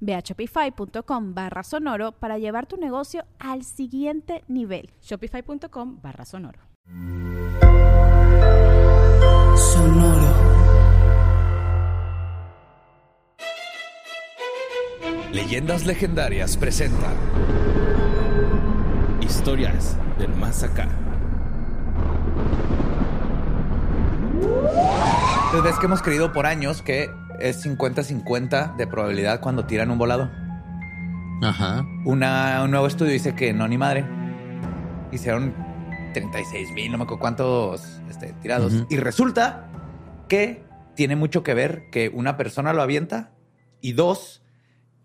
Ve a shopify.com barra sonoro para llevar tu negocio al siguiente nivel. Shopify.com barra sonoro. Sonoro. Leyendas Legendarias presenta Historias del Más Acá. Entonces ves que hemos creído por años que es 50-50 de probabilidad cuando tiran un volado. Ajá. Una, un nuevo estudio dice que no, ni madre. Hicieron 36 mil, no me acuerdo cuántos este, tirados. Y resulta que tiene mucho que ver que una persona lo avienta y dos,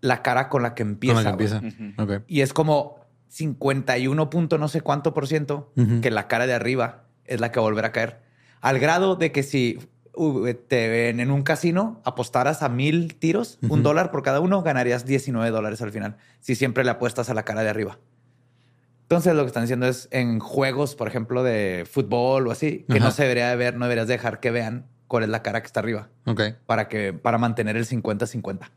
la cara con la que empieza. Con la que güey. empieza. Ok. Y es como 51 punto no sé cuánto por ciento que la cara de arriba es la que va a volver a caer. Al grado de que si te en, en un casino apostaras a mil tiros, un dólar por cada uno, ganarías 19 dólares al final. Si siempre le apuestas a la cara de arriba. Entonces lo que están diciendo es en juegos, por ejemplo, de fútbol o así, que Ajá. no se debería de ver, no deberías dejar que vean cuál es la cara que está arriba Ok. para que para mantener el 50-50.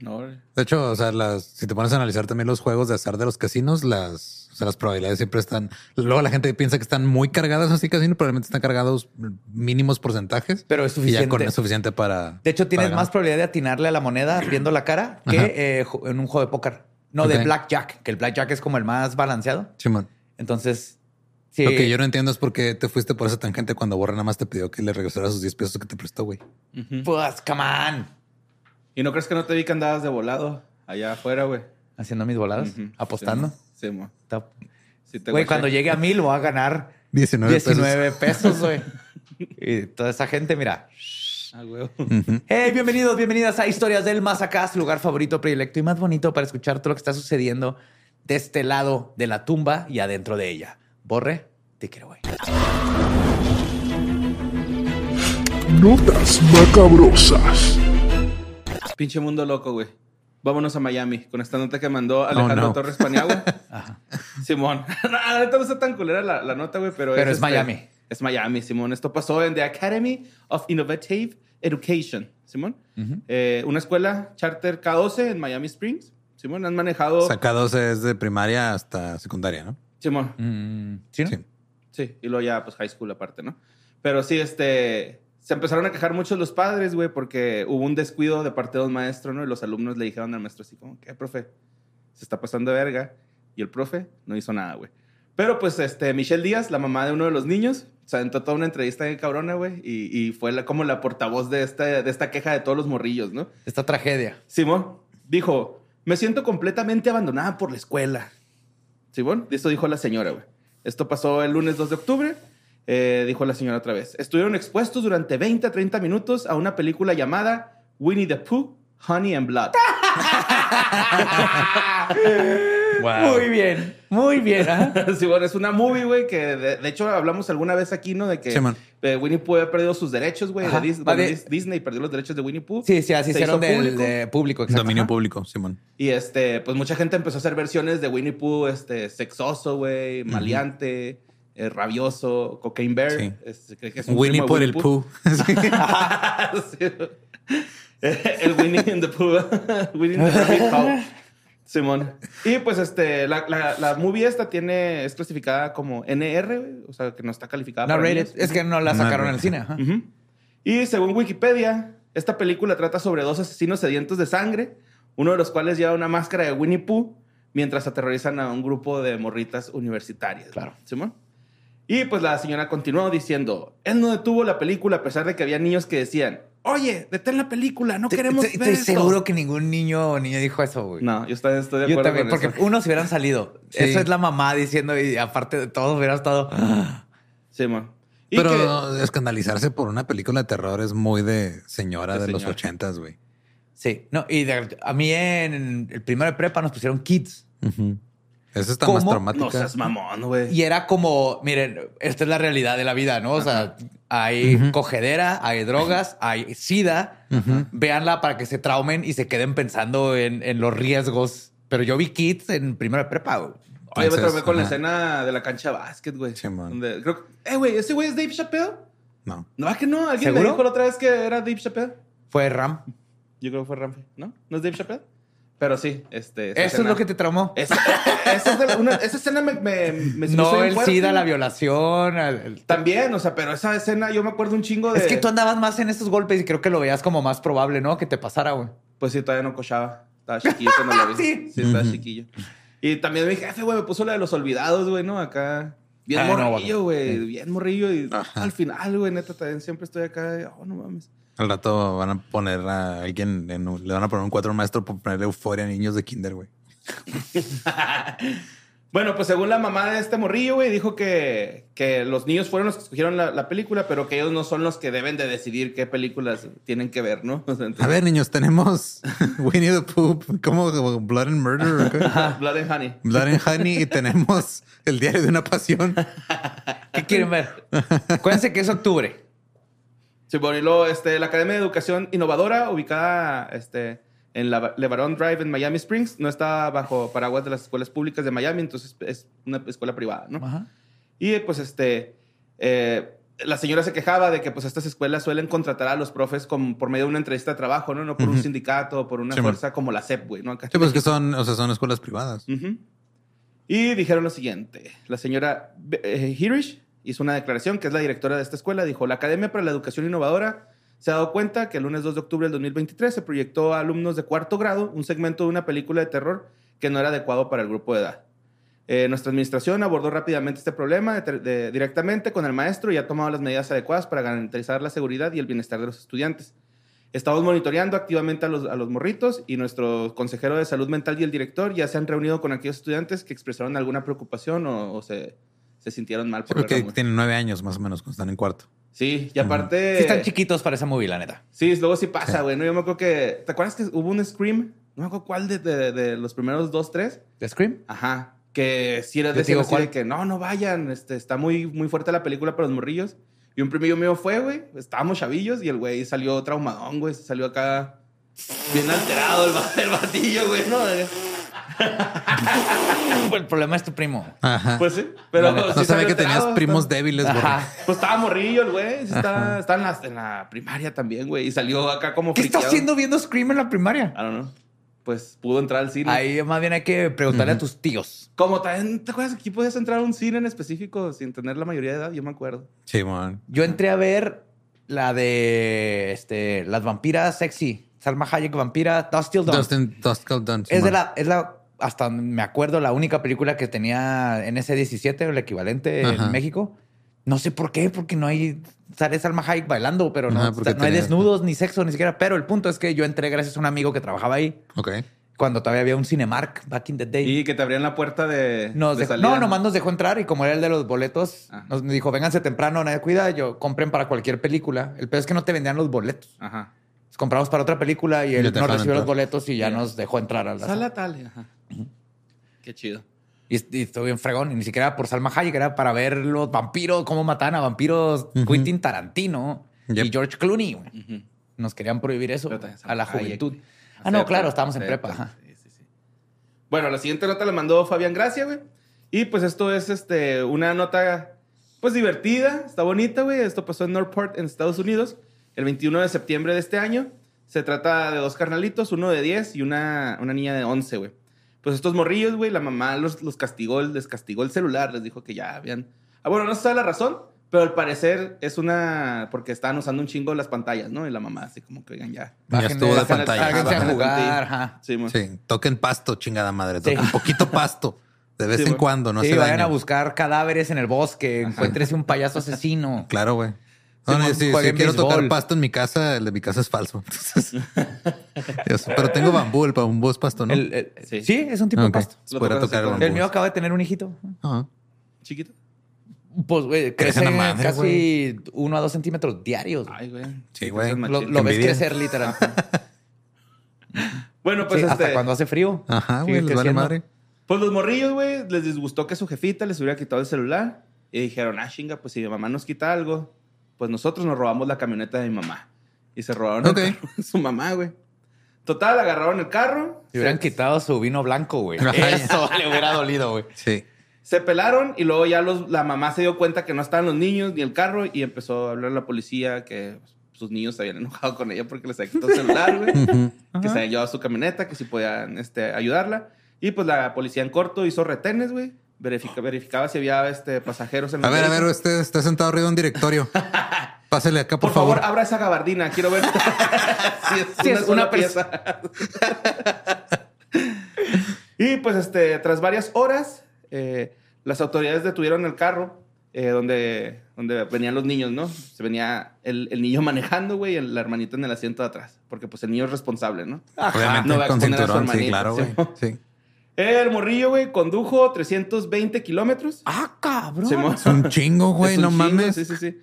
No, De hecho, o sea, las, si te pones a analizar también los juegos de azar de los casinos, las, o sea, las probabilidades siempre están. Luego la gente piensa que están muy cargadas así casino, probablemente están cargados mínimos porcentajes. Pero es Y ya suficiente. con es suficiente para. De hecho, tienes para más ganar. probabilidad de atinarle a la moneda viendo la cara que eh, en un juego de póker. No, de blackjack, que el blackjack es como el más balanceado. Simón. Entonces, sí. Lo que yo no entiendo es por qué te fuiste por esa tangente cuando Borra nada más te pidió que le regresara sus 10 pesos que te prestó, güey. Pues, come on. ¿Y no crees que no te vi que andabas de volado allá afuera, güey? Haciendo mis voladas, apostando. Sí, mo. Está- Sí, te Güey, cuando llegue a mil voy a ganar 19, 19 pesos, güey. y toda esa gente, mira. Ah, güey. Hey, bienvenidos, bienvenidas a Historias del Más Acá, su lugar favorito, predilecto y más bonito para escuchar todo lo que está sucediendo de este lado de la tumba y adentro de ella. Borre, te quiero, güey. Notas macabrosas. Pinche mundo loco, güey. Vámonos a Miami con esta nota que mandó Alejandro no. Torres Paniagua. Simón. No, la neta no está tan culera la, la nota, güey, pero, Pero es este, Miami. Es Miami, Simón. Esto pasó en The Academy of Innovative Education, Simón. Eh, una escuela charter K12 en Miami Springs. Simón, han manejado. Sacados es de primaria hasta secundaria, ¿no? Simón. Mm, ¿sí, no? Sí. Sí, y luego ya, pues, high school aparte, ¿no? Pero sí, este... Se empezaron a quejar mucho los padres, güey, porque hubo un descuido de parte de un maestro, ¿no? Y los alumnos le dijeron al maestro así como, ¿qué, profe? Se está pasando de verga. Y el profe no hizo nada, güey. Pero, pues, este, Michelle Díaz, la mamá de uno de los niños, se aventó toda una entrevista bien cabrona, güey, y, y fue la- como la portavoz de esta, de esta queja de todos los morrillos, ¿no? Esta tragedia. Simón dijo, me siento completamente abandonada por la escuela. Simón, esto dijo la señora, güey. Esto pasó el lunes 2 de octubre. Eh, dijo la señora otra vez. Estuvieron expuestos durante 20 a 30 minutos a una película llamada Winnie the Pooh, Honey and Blood. Muy bien, muy bien. ¿ah? sí, bueno, es una movie, güey, que de, de hecho hablamos alguna vez aquí, ¿no? De que Sí, eh, Winnie Pooh había perdido sus derechos, güey. de. Dis- Vale. Disney perdió los derechos de Winnie Pooh. Sí, sí, así Se hicieron del público. de público. exacto. Dominio Ajá. público, Simón. Y este, pues mucha gente empezó a hacer versiones de Winnie Pooh, este, sexoso, güey, maleante, eh, rabioso, cocaine bear. Sí. Es- creo que es un Winnie por el Pooh. Sí. el Winnie in the Pooh. Winnie in the Rabbit Hole. Simón. Y pues este, la, la, la movie esta tiene, es clasificada como NR, o sea, que no está calificada No para rated. niños. Es que no la No sacaron en el cine. ajá. Y según Wikipedia, esta película trata sobre dos asesinos sedientos de sangre, uno de los cuales lleva una máscara de Winnie Pooh mientras aterrorizan a un grupo de morritas universitarias. Claro. ¿Simón? Y pues la señora continuó diciendo, él no detuvo la película a pesar de que había niños que decían, oye, detén la película, no queremos Estoy- ver Estoy esto". seguro que ningún niño o niña dijo eso, güey. No, yo estoy, estoy de Yo acuerdo también, con porque eso. unos hubieran salido. Sí. Eso es la mamá diciendo y aparte de todos hubieran estado. Sí, man. Y Pero que- escandalizarse por una película de terror es muy de señora De de, los ochentas, güey. Sí, no, y de- a mí en el primero de prepa nos pusieron kids. Esa está ¿Cómo? más no traumática. seas mamón, güey. y era como, miren, esta es la realidad de la vida, ¿no? O sea, hay Ujú. cogedera, hay drogas, hay sida. Ujú. Véanla para que se traumen y se queden pensando en, en los riesgos. Pero yo vi kids en primero de prepa, güey. Oye, me traumé con la escena de la cancha de básquet, güey. Sí, man. Donde- creo que- eh, güey, ¿ese güey es Dave Chappelle? No. No, ¿a que no? ¿Alguien me dijo la otra vez que era Dave Chappelle? Fue Ram. Yo creo que fue Ramsey, ¿no? ¿No es Dave Chappelle? Pero sí, este... Eso es lo que te traumó. Esa, esa es de la- una- esa escena me, me, No el fuerte, SIDA, la violación. el- el- También, o sea, pero esa escena yo me acuerdo un chingo de... Es que tú andabas más en estos golpes y creo que lo veías como más probable, ¿no? Que te pasara, güey. Pues sí, todavía no cochaba. Estaba chiquillo cuando lo vi. Sí. Sí, estaba chiquillo. Y también mi jefe, güey, me puso la de los olvidados, güey, ¿no? Acá... Bien Ah, morrillo, güey. Bien morrillo. Y Ajá. al final, güey, neta, también siempre estoy acá. Oh, no mames. Al rato van a poner a alguien, en un- le van a poner un cuatro maestro por ponerle euforia a niños de kinder, güey. Bueno, pues según la mamá de este morrillo, güey, dijo que, que los niños fueron los que escogieron la, la película, pero que ellos no son los que deben de decidir qué películas tienen que ver, ¿no? O sea, entonces- A ver, niños, tenemos Winnie the Pooh, como como Blood and Murder, ¿o qué? Blood and Honey. Blood and Honey y tenemos El Diario de una Pasión. ¿Qué quieren ver? Acuérdense que es octubre. Sí, bueno, y luego este, la Academia de Educación Innovadora, ubicada este, en la LeBaron Drive en Miami Springs, no está bajo paraguas de las escuelas públicas de Miami, entonces es una escuela privada, ¿no? Ajá. Y pues este, eh, la señora se quejaba de que pues estas escuelas suelen contratar a los profes con, por medio de una entrevista de trabajo, ¿no? No por un sindicato o por una Sí, man. fuerza como la CEP, güey, ¿no? Acá Sí, pues que son, o sea, son escuelas privadas. Ujú. Y dijeron lo siguiente. La señora eh, Hirish hizo una declaración, que es la directora de esta escuela, dijo, la Academia para la Educación Innovadora se ha dado cuenta que el lunes 2 de octubre del 2023 se proyectó a alumnos de cuarto grado un segmento de una película de terror que no era adecuado para el grupo de edad. Eh, nuestra administración abordó rápidamente este problema de- de- directamente con el maestro y ha tomado las medidas adecuadas para garantizar la seguridad y el bienestar de los estudiantes. Estamos monitoreando activamente a los, a los morritos y nuestro consejero de salud mental y el director ya se han reunido con aquellos estudiantes que expresaron alguna preocupación o, o se, se sintieron mal Sí, por la música. tienen nueve años más o menos cuando están en cuarto. Sí, y aparte... Sí están chiquitos para esa movie, la neta. Sí, luego sí pasa, güey. ¿no? Yo me acuerdo que... ¿Te acuerdas que hubo un Scream? No me acuerdo cuál de, de- de los primeros dos, tres. ¿The Scream? Ajá. Que si era Yo de ese de que no, no vayan. Este, está muy, muy fuerte la película para los morrillos. Y un primillo mío fue, güey. Estábamos chavillos y el güey salió traumadón, güey. Salió acá bien alterado el, el batillo, güey. ¿no? el problema es tu primo. Ajá. Pues sí. Pero no sí sabía que tenías primos está- débiles, Ajá. güey. Pues estaba morrillo el güey. Sí está, está en, la, en la primaria también, güey. Y salió acá como ¿Qué estás friqueado. haciendo viendo Scream en la primaria? I don't know. Pues pudo entrar al cine. Ahí más bien hay que preguntarle a tus tíos. Como también, ¿te acuerdas que aquí podías entrar a un cine en específico sin tener la mayoría de edad? Yo me acuerdo. Sí, man. Yo entré a ver la de este, las vampiras sexy. Salma Hayek, vampira, Dust Till Dawn. Dustin, Dust Till Dawn, Es de la, es la, hasta me acuerdo, la única película que tenía NC-17, o el equivalente Ajá. en México. No sé por qué, porque no hay, sale Salma Hayek bailando, pero no, Ajá, no hay desnudos ni sexo ni siquiera. Pero el punto es que yo entré gracias a un amigo que trabajaba ahí, Ok. cuando todavía había un Cinemark back in the day. Y que te abrían la puerta de. Nos de dejó- salida. no, nomás nos dejó entrar y como era el de los boletos, Ah. nos dijo, vénganse temprano, nadie cuida, yo compren para cualquier película. El peor es que no te vendían los boletos. Ajá. Compramos para otra película y él dejaron recibió los boletos y ya nos dejó entrar a la sala. Tal. Ajá. Qué chido. Y, y estuvo bien fregón. Y ni siquiera por Salma Hayek, era para ver los vampiros, cómo matan a vampiros Ujú. Quentin Tarantino Yep. y George Clooney. güey. Ujú. Nos querían prohibir eso a la Hayek, juventud. Ah, no, claro, estábamos en prepa. ajá. Sí, sí, sí. Bueno, la siguiente nota la mandó Fabián Gracia, güey. Y pues esto es este, una nota, pues divertida, está bonita, güey. Esto pasó en Northport, en Estados Unidos, el 21 de septiembre de este año. Se trata de dos carnalitos, uno de 10 y una, una niña de 11, güey. Pues estos morrillos, güey, la mamá los, los castigó, les castigó el celular, les dijo que ya habían... Ah, bueno, no se sabe la razón, pero al parecer es una... porque estaban usando un chingo las pantallas, ¿no? Y la mamá así como que, oigan, ya. Ya estuvo de pantalla. háganse a jugar. ajá. Sí, toquen pasto, chingada madre. Sí. Toquen poquito pasto. De vez Sí, en cuando, no sí, se vayan a buscar cadáveres en el bosque, encuéntrese un payaso asesino. Claro, güey. No, no, si, si quiero tocar pasto en mi casa, el de mi casa es falso. Entonces, pero tengo bambú, el bambú es pasto, ¿no? El- el- Sí. sí. es un tipo de pasto. Tocas tocar bambú. El mío acaba de tener un hijito. Ajá. Chiquito. Pues, güey, Crece madre, casi uno a dos centímetros diarios. Ay, güey. Sí, güey. Lo, ves crecer literal. Bueno, pues Sí, este. Hasta cuando hace frío. Ajá, güey, les vale madre. Pues los morrillos, güey, les disgustó que su jefita les hubiera quitado el celular. Y dijeron, ah, chinga, pues si mi mamá nos quita algo, pues nosotros nos robamos la camioneta de mi mamá. Y se robaron Ok. el carro de su mamá, güey. Total, agarraron el carro. Si hubieran se, quitado su vino blanco, güey. Eso le hubiera dolido, güey. Sí. se pelaron y luego ya los, la mamá se dio cuenta que no estaban los niños ni el carro y empezó a hablar a la policía que sus niños se habían enojado con ella porque les había quitado el celular, güey. Que se habían llevado su camioneta, que si podían este, ayudarla. Y pues la policía en corto hizo retenes, güey. Verifica- verificaba si había este, pasajeros en A los ver, a ver, usted está sentado arriba de un directorio. Pásele acá, Por, por, favor, abra esa gabardina. Quiero ver si es, Sí, una, es sola una pieza. y pues, este, tras varias horas, eh, las autoridades detuvieron el carro eh, donde, donde venían los niños, ¿no? Se venía el, el niño manejando, güey, y la hermanita en el asiento de atrás. Porque, pues, el niño es responsable, ¿no? Obviamente, no va a con exponer a su cinturón, sí, hermanita, claro, ¿sí? güey. Sí. El morrillo, güey, condujo 320 kilómetros. Ah, cabrón. Es un chingo, güey, no chingo, mames. Sí, sí, sí.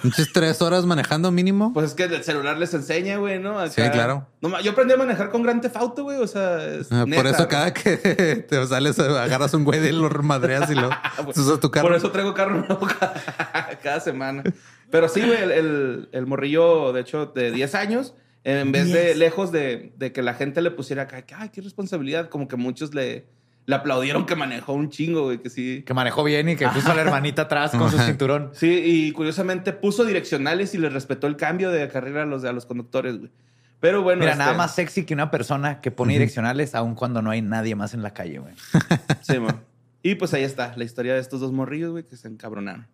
Pinches tres horas manejando mínimo. Pues es que el celular les enseña, güey, ¿no? Acá- Sí, claro. No, yo aprendí a manejar con Gran Theft güey, o sea, es Ah, neta, por eso güey. cada que te sales, agarras un güey de los madreas y lo usas tu carro. Por eso traigo carro nuevo cada, cada semana. Pero sí, güey, el, el- el morrillo, de hecho, de 10 años, en vez de lejos de, de que la gente le pusiera acá, que, ay, qué responsabilidad, como que muchos le, le aplaudieron que manejó un chingo, güey, que sí. Que manejó bien y que puso a la hermanita atrás con su cinturón. Sí, y curiosamente puso direccionales y le respetó el cambio de carrera a los, a los conductores, güey. Pero bueno. Mira, este, nada más sexy que una persona que pone direccionales aun cuando no hay nadie más en la calle, güey. Sí, man. Y pues ahí está la historia de estos dos morrillos, güey, que se encabronaron.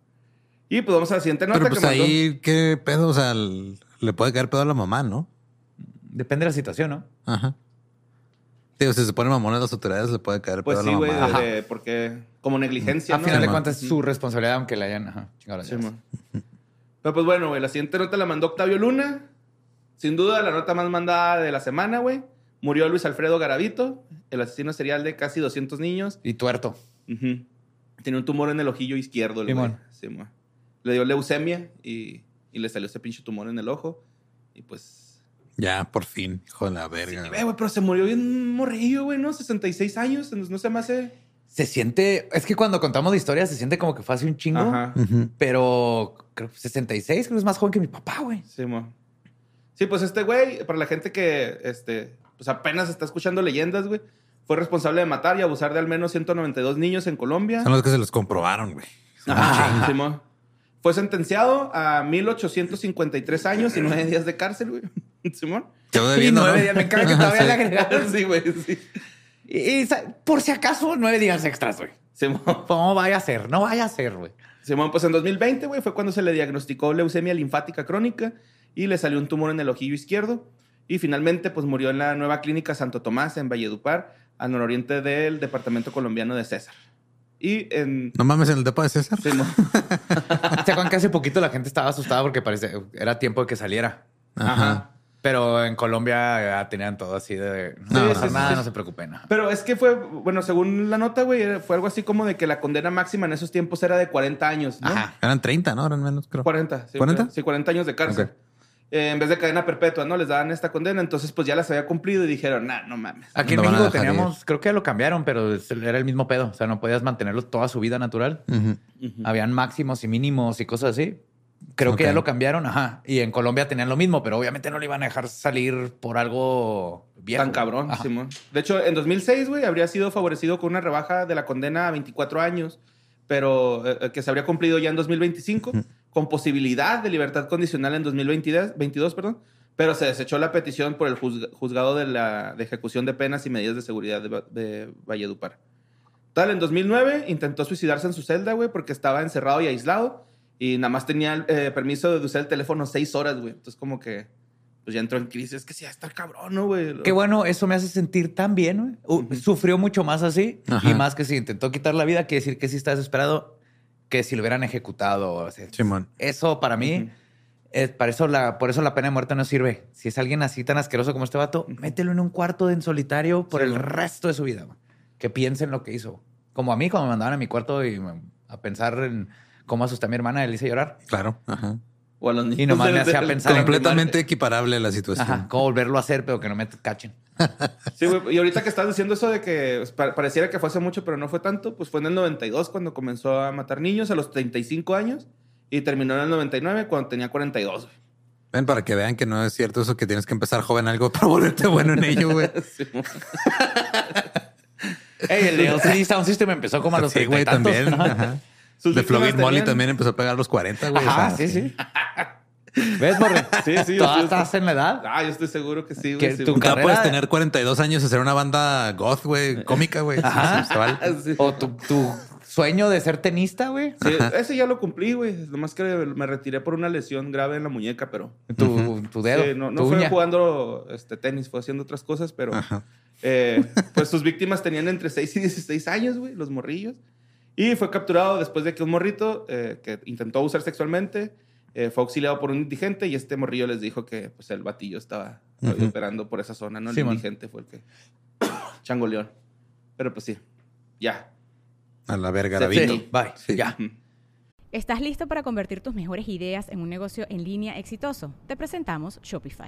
Y pues vamos a la siguiente nota Pero que pues mandó. ahí, ¿qué pedo? O sea, el- le puede caer pedo a la mamá, ¿no? Depende de la situación, ¿no? Ajá. Digo, si se ponen mamones las autoridades, le puede caer Pues pedo sí, a la güey, mamá. Ajá. de- porque como negligencia, a ¿no? final de cuentas es su responsabilidad, aunque la hayan ajá, chingado las Sí, llaves. man. Pero pues bueno, güey, la siguiente nota la mandó Octavio Luna. Sin duda, la nota más mandada de la semana, güey. Murió Luis Alfredo Garavito, el asesino serial de casi 200 niños. Y tuerto. Ujú. Tenía un tumor en el ojillo izquierdo. el güey. Simón. Sí, man. Le dio leucemia y, y le salió ese pinche tumor en el ojo. Y pues Ya, por fin, hijo de la verga. Sí, güey, pero se murió bien morrillo, güey, ¿no? 66 años, entonces no se me hace. Se siente, es que cuando contamos de historias se siente como que fue hace un chingo, Ajá. Pero creo que 66, creo que es más joven que mi papá, güey. Sí, mo. Sí, pues este güey, para la gente que este, pues apenas está escuchando leyendas, güey, fue responsable de matar y abusar de al menos 192 niños en Colombia. Son los que se los comprobaron, güey. Ajá, sí, mo. Fue sentenciado a 1853 años y nueve días de cárcel, güey. Simón. Quedó Y nueve ¿no? días, me encanta que todavía Sí. le agregaron. Sí, güey, sí. Y, por si acaso, nueve días extras, güey. Simón. ¿Cómo vaya a ser? No vaya a ser, güey. Simón, pues en 2020, güey, fue cuando se le diagnosticó leucemia linfática crónica y le salió un tumor en el ojillo izquierdo. Y finalmente, pues murió en la nueva clínica Santo Tomás en Valledupar, al nororiente del departamento colombiano de César. Y en. No mames, en el depa de César. Simón. ¿Se acuerdan que hace poquito la gente estaba asustada porque parece, era tiempo de que saliera? Ajá. Pero en Colombia ya tenían todo así de no Sí, sí, sí, nada, sí. no se preocupen. no. Pero es que fue, bueno, según la nota, güey, era- fue algo así como de que la condena máxima en esos tiempos era de 40 años, ¿no? Ajá. Eran 30, ¿no? Eran menos, creo. 40. Sí, ¿40? Sí, 40 años de cárcel. Eh, en vez de cadena perpetua, ¿no? Les daban esta condena, entonces pues ya las había cumplido y dijeron, nah, no mames. Aquí en No México teníamos, creo que lo cambiaron, pero era el mismo pedo. O sea, no podías mantenerlo toda su vida natural. Habían máximos y mínimos y cosas así. Creo que ya lo cambiaron, ajá. Y en Colombia tenían lo mismo, pero obviamente no le iban a dejar salir por algo viejo. Tan cabrón, Ajá. Simón. De hecho, en 2006, güey, habría sido favorecido con una rebaja de la condena a 24 años, pero eh, eh, que se habría cumplido ya en 2025, con posibilidad de libertad condicional en 2022, 22, perdón, pero se desechó la petición por el juzg- juzgado de, la, de ejecución de penas y medidas de seguridad de, de Valledupar. Tal, en 2009 intentó suicidarse en su celda, güey, porque estaba encerrado y aislado y nada más tenía eh, permiso de usar el teléfono seis horas, güey. Entonces, como que pues ya entró en crisis. Es que sí, está cabrón, ¿no, güey? Qué bueno, eso me hace sentir tan bien, güey. Uh, Sufrió mucho más así Ajá. y más que si intentó quitar la vida, quiere decir que sí está desesperado, que si lo hubieran ejecutado. o sea, Simón. Eso para mí, es, para eso la, por eso la pena de muerte no sirve. Si es alguien así tan asqueroso como este vato, mételo en un cuarto en solitario por Sí, el güey. resto de su vida. güey. Que piense en lo que hizo. Como a mí, cuando me mandaban a mi cuarto y a pensar en cómo asusté a mi hermana, le hice llorar. Claro. Ajá. O a los niños. Y nomás me hacía pensar en Completamente equiparable la situación. Ajá, cómo volverlo a hacer, pero que no me cachen. Sí, güey. Y ahorita que estás diciendo eso de que pues, pa- pareciera que fue hace mucho, pero no fue tanto, pues fue en el 92 cuando comenzó a matar niños a los 35 años y terminó en el 99 cuando tenía 42. güey. Ven, para que vean que no es cierto eso que tienes que empezar joven algo para volverte bueno en ello, güey. Sí, Ey, el Sound System empezó como a los Sí, 30 güey, y tantos. también. Ajá. Sus De Flogit Molly tenían- también empezó a pegar a los 40, güey. o Ajá, sea, sí, sí. ¿Ves, Borre? Sí, sí, yo ¿Tú sí, estás en la edad? Ah, yo estoy seguro que sí, Que güey. sí, tu carrera- puedes tener 42 años y hacer una banda goth, güey, cómica, güey. Ajá. Sí. ¿O tu, tu sueño de ser tenista, güey? Sí, ese ya lo cumplí, güey. Nomás que me retiré por una lesión grave en la muñeca, pero... Tu, tu dedo, Sí, no no tu fue uña. jugando este, tenis, fue haciendo otras cosas, pero... Ajá. eh, pues sus víctimas tenían entre 6 y 16 años, güey, los morrillos. Y fue capturado después de que un morrito eh, que intentó abusar sexualmente eh, fue auxiliado por un indigente y este morrillo les dijo que pues, el batillo estaba Ujú. operando por esa zona, ¿no? El Sí, man. indigente fue el que... Changoleón. Pero pues sí, ya. A la verga, Se David. finí. Bye. Sí. Ya. ¿Estás listo para convertir tus mejores ideas en un negocio en línea exitoso? Te presentamos Shopify.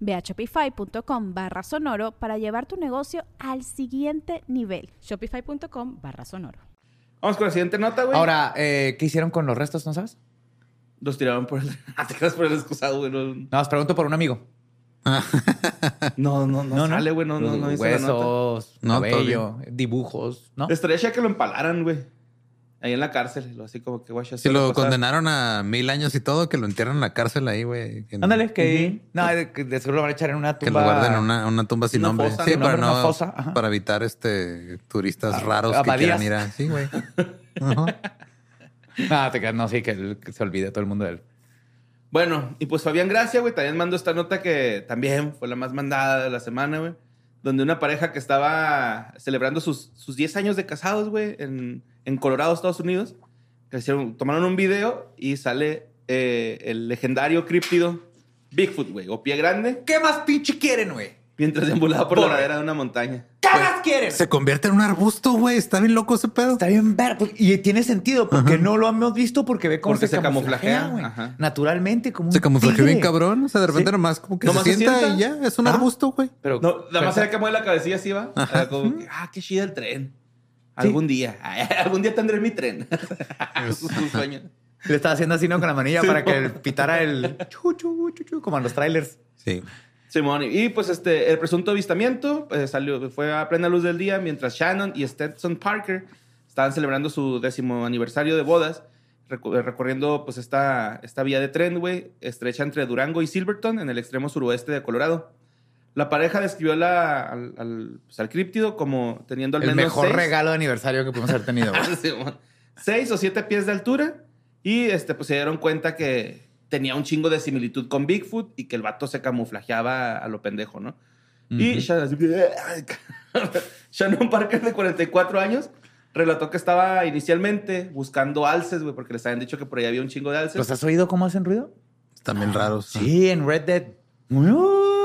Ve a shopify.com barra sonoro para llevar tu negocio al siguiente nivel. Shopify.com barra sonoro. Vamos con la siguiente nota, güey. Ahora, eh, ¿qué hicieron con los restos? ¿No sabes? Los tiraron por el... Ah, te quedas por el excusado, güey. No, No, os pregunto por un amigo. no, no, no sale, güey. No, no, no. Huesos, No, cabello, dibujos, ¿no? Estaría que lo empalaran, güey. Ahí en la cárcel. lo Así como que, güey, Si se lo pasar. condenaron a mil años y todo, que lo entierran en la cárcel ahí, güey. Que- Ándale, que... No, de, que de seguro lo van a echar en una Que tumba. lo guarden en una, una tumba sin Una nombre. fosa, sí, para Una no, fosa, para evitar este turistas Ah, raros que quieran ir a. Sí, güey. No, te quedas, no, sí, que, que se olvide todo el mundo de él. Bueno, y pues Fabián Gracia, güey, también mandó esta nota que también fue la más mandada de la semana, güey. Donde una pareja que estaba celebrando sus, sus 10 años de casados, güey, en, en Colorado, Estados Unidos, tomaron un video y sale eh, el legendario críptido Bigfoot, güey, o pie grande, ¿Qué más pinche quieren, güey? Mientras deambulaba por la Borre. ladera de una montaña. ¿Qué más quieren? Se convierte en un arbusto, güey. Está bien loco ese pedo. Está bien ver, pues, y tiene sentido porque no lo hemos visto porque ve cómo Porque se, se camuflajea, camuflajea, güey. ajá. Naturalmente, como un Se camuflajeó bien cabrón. O sea, de repente Sí. nomás como que Nomás se se sienta sienta. y ya. Es un Ah. arbusto, güey. Pero, No, nada más pero- era que mueve la cabecilla así, va. Era como que, ah, qué chido el tren. Algún día. Algún día tendré mi tren. Su- su sueño. Le estaba haciendo así, ¿no? Con la manilla Sí, para no. que pitara el chu, chu, chu, chu, como en los trailers. Sí. Simón, y pues este, el presunto avistamiento eh, salió, fue a plena luz del día mientras Shannon y Stetson Parker estaban celebrando su décimo aniversario de bodas, recorriendo pues esta, esta vía de tren, güey, estrecha entre Durango y Silverton, en el extremo suroeste de Colorado. La pareja describió la, al, al, pues, al críptido como teniendo al El menos mejor seis- regalo de aniversario que pudimos haber tenido. Seis o siete pies de altura. Y este, pues se dieron cuenta que tenía un chingo de similitud con Bigfoot y que el vato se camuflajeaba a lo pendejo, ¿no? Y Ujú. Shannon, Shannon Parker, de 44 años, relató que estaba inicialmente buscando alces, güey, porque les habían dicho que por ahí había un chingo de alces. ¿Los has oído cómo hacen ruido? Están bien raros. Sí, en Red Dead.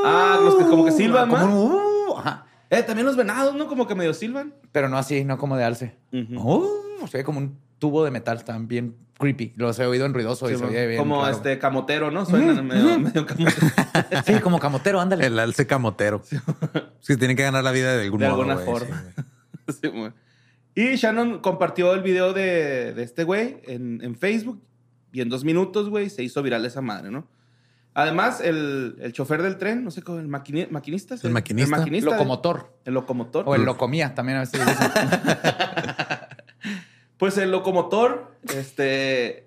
Ah, los que como que silban, Como ¿no? uh, ajá. Eh, también los venados, ¿no? Como que medio silban. Pero no así, no como de alce. Ujú. Oh, se ve como un tubo de metal. Bien creepy. Los he oído en ruidoso y Sí, se oye bien. como este camotero, ¿no? Suena medio, medio camotero. Sí, como camotero, ándale. El alce camotero. Sí, tienen que ganar la vida de algún de modo. alguna forma. sí. Sí, y Shannon compartió el video de, de este güey en, en Facebook y en dos minutos, güey, se hizo viral esa madre, ¿no? Además, el, el chofer del tren, no sé cómo, el maquini- maquinista. ¿sí? El maquinista. El maquinista. Locomotor. El locomotor. O el locomía también a veces. Pues el locomotor, este.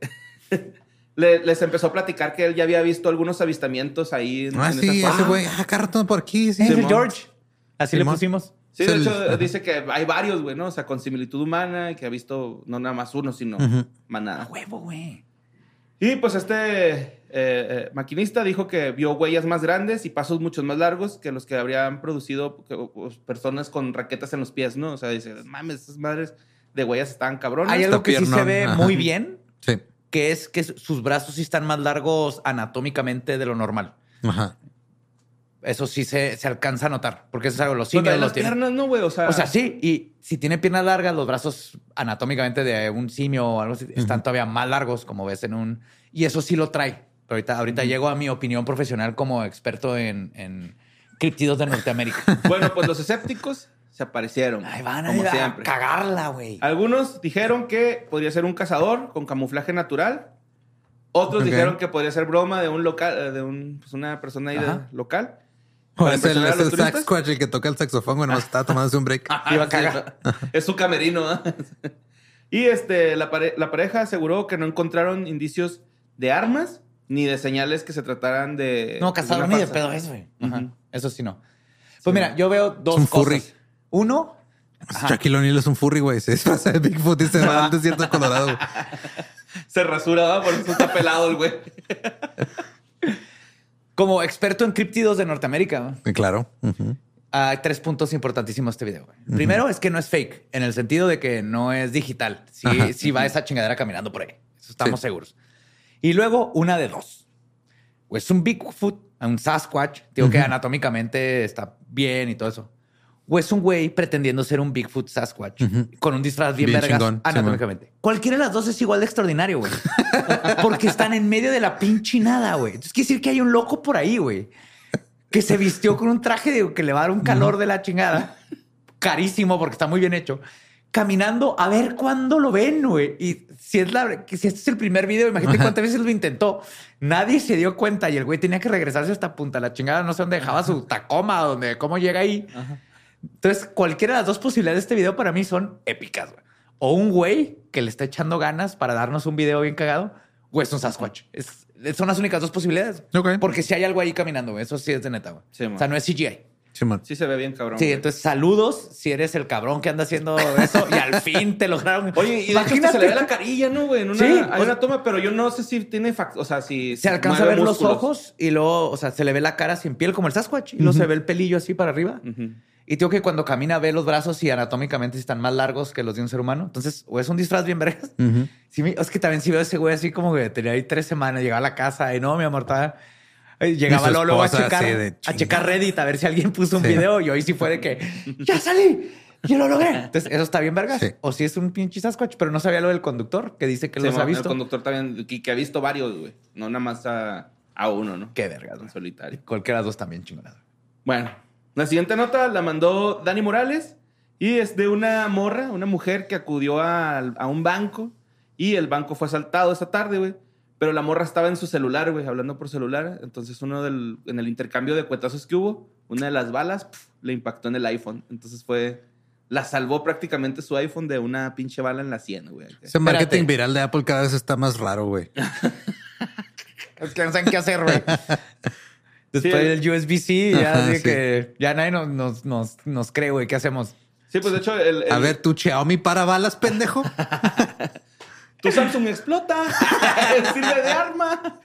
le- les empezó a platicar que él ya había visto algunos avistamientos ahí en, Ah, en sí, esa ese güey. Ah, cartón por aquí. Sí, Es el. George. Así le pusimos. Sí, de hecho, ajá. dice que hay varios, güey, ¿no? O sea, con similitud humana y que ha visto no nada más uno, sino Ujú. manada. Huevo, güey. Y pues este eh, eh, maquinista dijo que vio huellas más grandes y pasos mucho más largos que los que habrían producido que, pues, personas con raquetas en los pies, ¿no? O sea, dice, mames, esas madres de huellas estaban cabronas. Hay algo que sí se ve ajá. muy bien, Sí. que es que sus brazos sí están más largos anatómicamente de lo normal. Ajá. Eso sí se, se alcanza a notar, porque eso es algo, los simios los tienen. piernas, ¿no, güey? O sea, O sea, sí, y si tiene piernas largas, los brazos anatómicamente de un simio o algo así están todavía más largos, como ves en un... Y eso sí lo trae. Pero ahorita, ahorita llego a mi opinión profesional como experto en, en criptidos de Norteamérica. Bueno, pues los escépticos se aparecieron. Ahí van a como ir a siempre. cagarla, güey. Algunos dijeron que podría ser un cazador con camuflaje natural. Otros dijeron que podría ser broma de un local, eh, de un, pues, una persona ahí de- local. O es el, es el. Sasquatch el que toca el saxofón, bueno, estaba tomándose un break. Iba a Sí, cagar. Es su camerino. ¿ah? y este, la, pare- la pareja aseguró que no encontraron indicios de armas ni de señales que se trataran de. No, cazador ni de pedo es, güey. Eso sí no. Pues mira, yo veo dos un cosas. furry. Uno, Ajá. Shaquille O'Neal es un furry, güey. Se disfraza de Bigfoot y se va al desierto de Colorado. güey. Se rasura, ¿va? por eso está pelado el güey. como experto en criptidos de Norteamérica, Y Claro. Hay tres puntos importantísimos de este video. güey. Primero es que no es fake, en el sentido de que no es digital. Sí, Ajá. sí va esa chingadera caminando por ahí. Eso estamos Sí. seguros. Y luego, una de dos. O es un Bigfoot, un Sasquatch, digo que anatómicamente está bien y todo eso. O es un güey pretendiendo ser un Bigfoot Sasquatch con un disfraz bien, Bien vergas chingón, anatómicamente. Cualquiera de las dos es igual de extraordinario, güey. Porque están en medio de la pinche nada, güey. Entonces quiere decir que hay un loco por ahí, güey. Que se vistió con un traje de, que le va a dar un calor de la chingada. Carísimo porque está muy bien hecho. Caminando a ver cuándo lo ven, güey. Y si es la, si este es el primer video, imagínate Ajá. cuántas veces lo intentó. Nadie se dio cuenta y el güey tenía que regresarse hasta punta la chingada. No sé dónde dejaba su tacoma, dónde, cómo llega ahí. Entonces, cualquiera de las dos posibilidades de este video para mí son épicas. güey. O un güey que le está echando ganas para darnos un video bien cagado, o es un Sasquatch. Es- son las únicas dos posibilidades. Porque si hay algo ahí caminando, güey, eso sí es de neta. güey. Sí, o sea, no es CGI. Simón. Sí se ve bien cabrón. Sí, güey. entonces saludos si eres el cabrón que anda haciendo eso y al fin te lograron. Oye, y de hecho se le ve la carilla, ¿no, güey? En una, Sí, hay o una sea- toma, pero yo no sé si tiene... O sea, si... se alcanza a ver músculos. los ojos y luego, o sea, se le ve la cara sin piel como el Sasquatch y luego se ve el pelillo así para arriba. Y tengo que cuando camina ve los brazos y anatómicamente están más largos que los de un ser humano. Entonces, o es un disfraz bien vergas. Sí, me- es que también sí veo ese güey así como que tenía ahí tres semanas, llegaba a la casa y no, mi amor, estaba... Llegaba luego, luego a checar, a checar Reddit a ver si alguien puso un Sí. video y hoy sí fue de que ya salí, yo lo logré. Entonces, eso está bien vergas. Sí. O si es un pinche Sasquatch, pero no sabía lo del conductor que dice que Sí, los man, ha visto. El conductor también, que, que ha visto varios, güey. No nada más a, a uno, ¿no? Qué vergas, En solitario. Cualquiera de los dos también chingonadas. Bueno, la siguiente nota la mandó Dani Morales y es de una morra, una mujer que acudió al- a, un banco y el banco fue asaltado esa tarde, güey. Pero la morra estaba en su celular, güey, hablando por celular. Entonces, uno del, en el intercambio de cuetazos que hubo, una de las balas pf, le impactó en el iPhone. Entonces fue. La salvó prácticamente su iPhone de una pinche bala en la sien, güey. Ese marketing viral de Apple cada vez está más raro, güey. Es que no saben qué hacer, güey. Después Sí, del USB-C, ya Ajá, así sí. que ya nadie nos, nos, nos, nos cree, güey. ¿Qué hacemos? Sí, pues de hecho, el, el- A ver, tu Xiaomi para balas, pendejo. tu Samsung explota. Sirve de arma.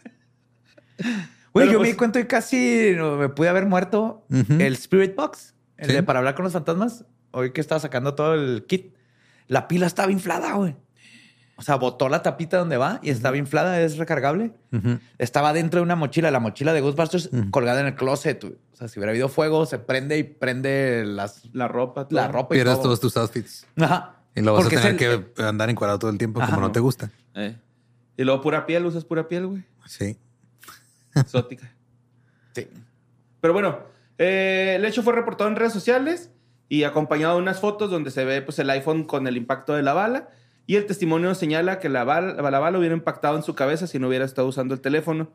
Güey, yo pues- me di cuenta y casi me pude haber muerto. El Spirit Box, el Sí. de para hablar con los fantasmas. Hoy que estaba sacando todo el kit, la pila estaba inflada, güey. O sea, botó la tapita donde va y estaba inflada, es recargable. Estaba dentro de una mochila, la mochila de Ghostbusters Ujú. colgada en el closet. O sea, si hubiera habido fuego, se prende y prende las, La ropa. la ropa y Pierdas todo. todos tus outfits. Ajá. Y lo vas Porque a es tener que andar encuadrado todo el tiempo Ajá. como no te gusta. Eh. Y luego pura piel, usas pura piel, güey. Sí. Exótica. Sí. Pero bueno, eh, el hecho fue reportado en redes sociales y acompañado de unas fotos donde se ve pues, el iPhone con el impacto de la bala. Y el testimonio señala que la bala, la bala hubiera impactado en su cabeza si no hubiera estado usando el teléfono.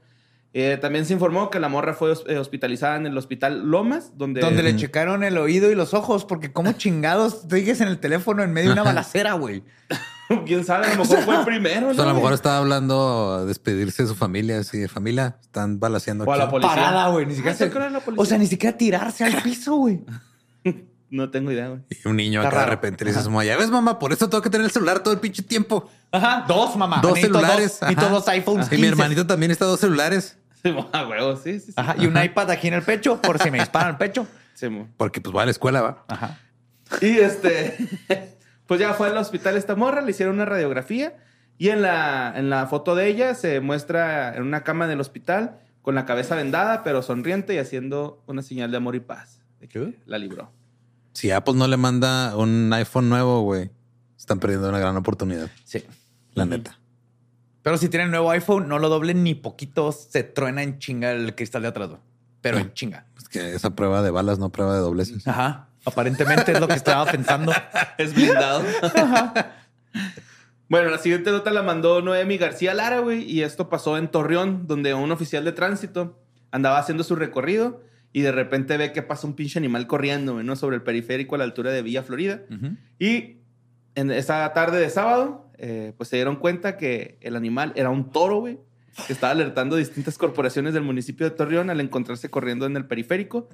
Eh, también se informó que la morra fue eh, hospitalizada en el hospital Lomas, donde... Donde le checaron el oído y los ojos, porque como chingados sigues en el teléfono en medio de una balacera, güey. ¿Quién sabe? A lo mejor fue el primero, O sea, a lo ¿no, mejor estaba hablando a despedirse de su familia, así de familia, están balaseando O a la policía. Parada, güey. Ni siquiera Ah, se- ¿te acuerdas de la policía? O sea, ni siquiera tirarse al piso, güey. No tengo idea, güey. Y un niño Está acá de repente le dice a su mamá, ya ves, mamá, por eso tengo que tener el celular todo el pinche tiempo. Ajá. Dos, mamá. Dos Necesito celulares. Dos, necesito dos iPhones Y mi 15. hermanito también está dos celulares. Sí, a huevo, sí, sí, sí. Ajá. Y un iPad aquí en el pecho por si me disparan el pecho. Sí, mo. Porque pues va a la escuela, va. Ajá. Y este, pues ya fue al hospital esta morra, le hicieron una radiografía y en la, en la foto de ella se muestra en una cama del hospital con la cabeza vendada, pero sonriente y haciendo una señal de amor y paz. De que la libró. Si Apple no le manda un iPhone nuevo, güey, están perdiendo una gran oportunidad. Sí. La neta. Pero si tienen nuevo iPhone, no lo doblen ni poquito. Se truena en chinga el cristal de atrás, güey. Pero en chinga. Es que esa prueba de balas, no prueba de dobleces. Ajá. Aparentemente es lo que estaba pensando. Es blindado. bueno, la siguiente nota la mandó Noemi García Lara, güey, y esto pasó en Torreón, donde un oficial de tránsito andaba haciendo su recorrido y de repente ve que pasa un pinche animal corriendo, ¿no? Sobre el periférico a la altura de Villa Florida. Y en esa tarde de sábado, eh, pues se dieron cuenta que el animal era un toro, güey, que estaba alertando a distintas corporaciones del municipio de Torreón al encontrarse corriendo en el periférico.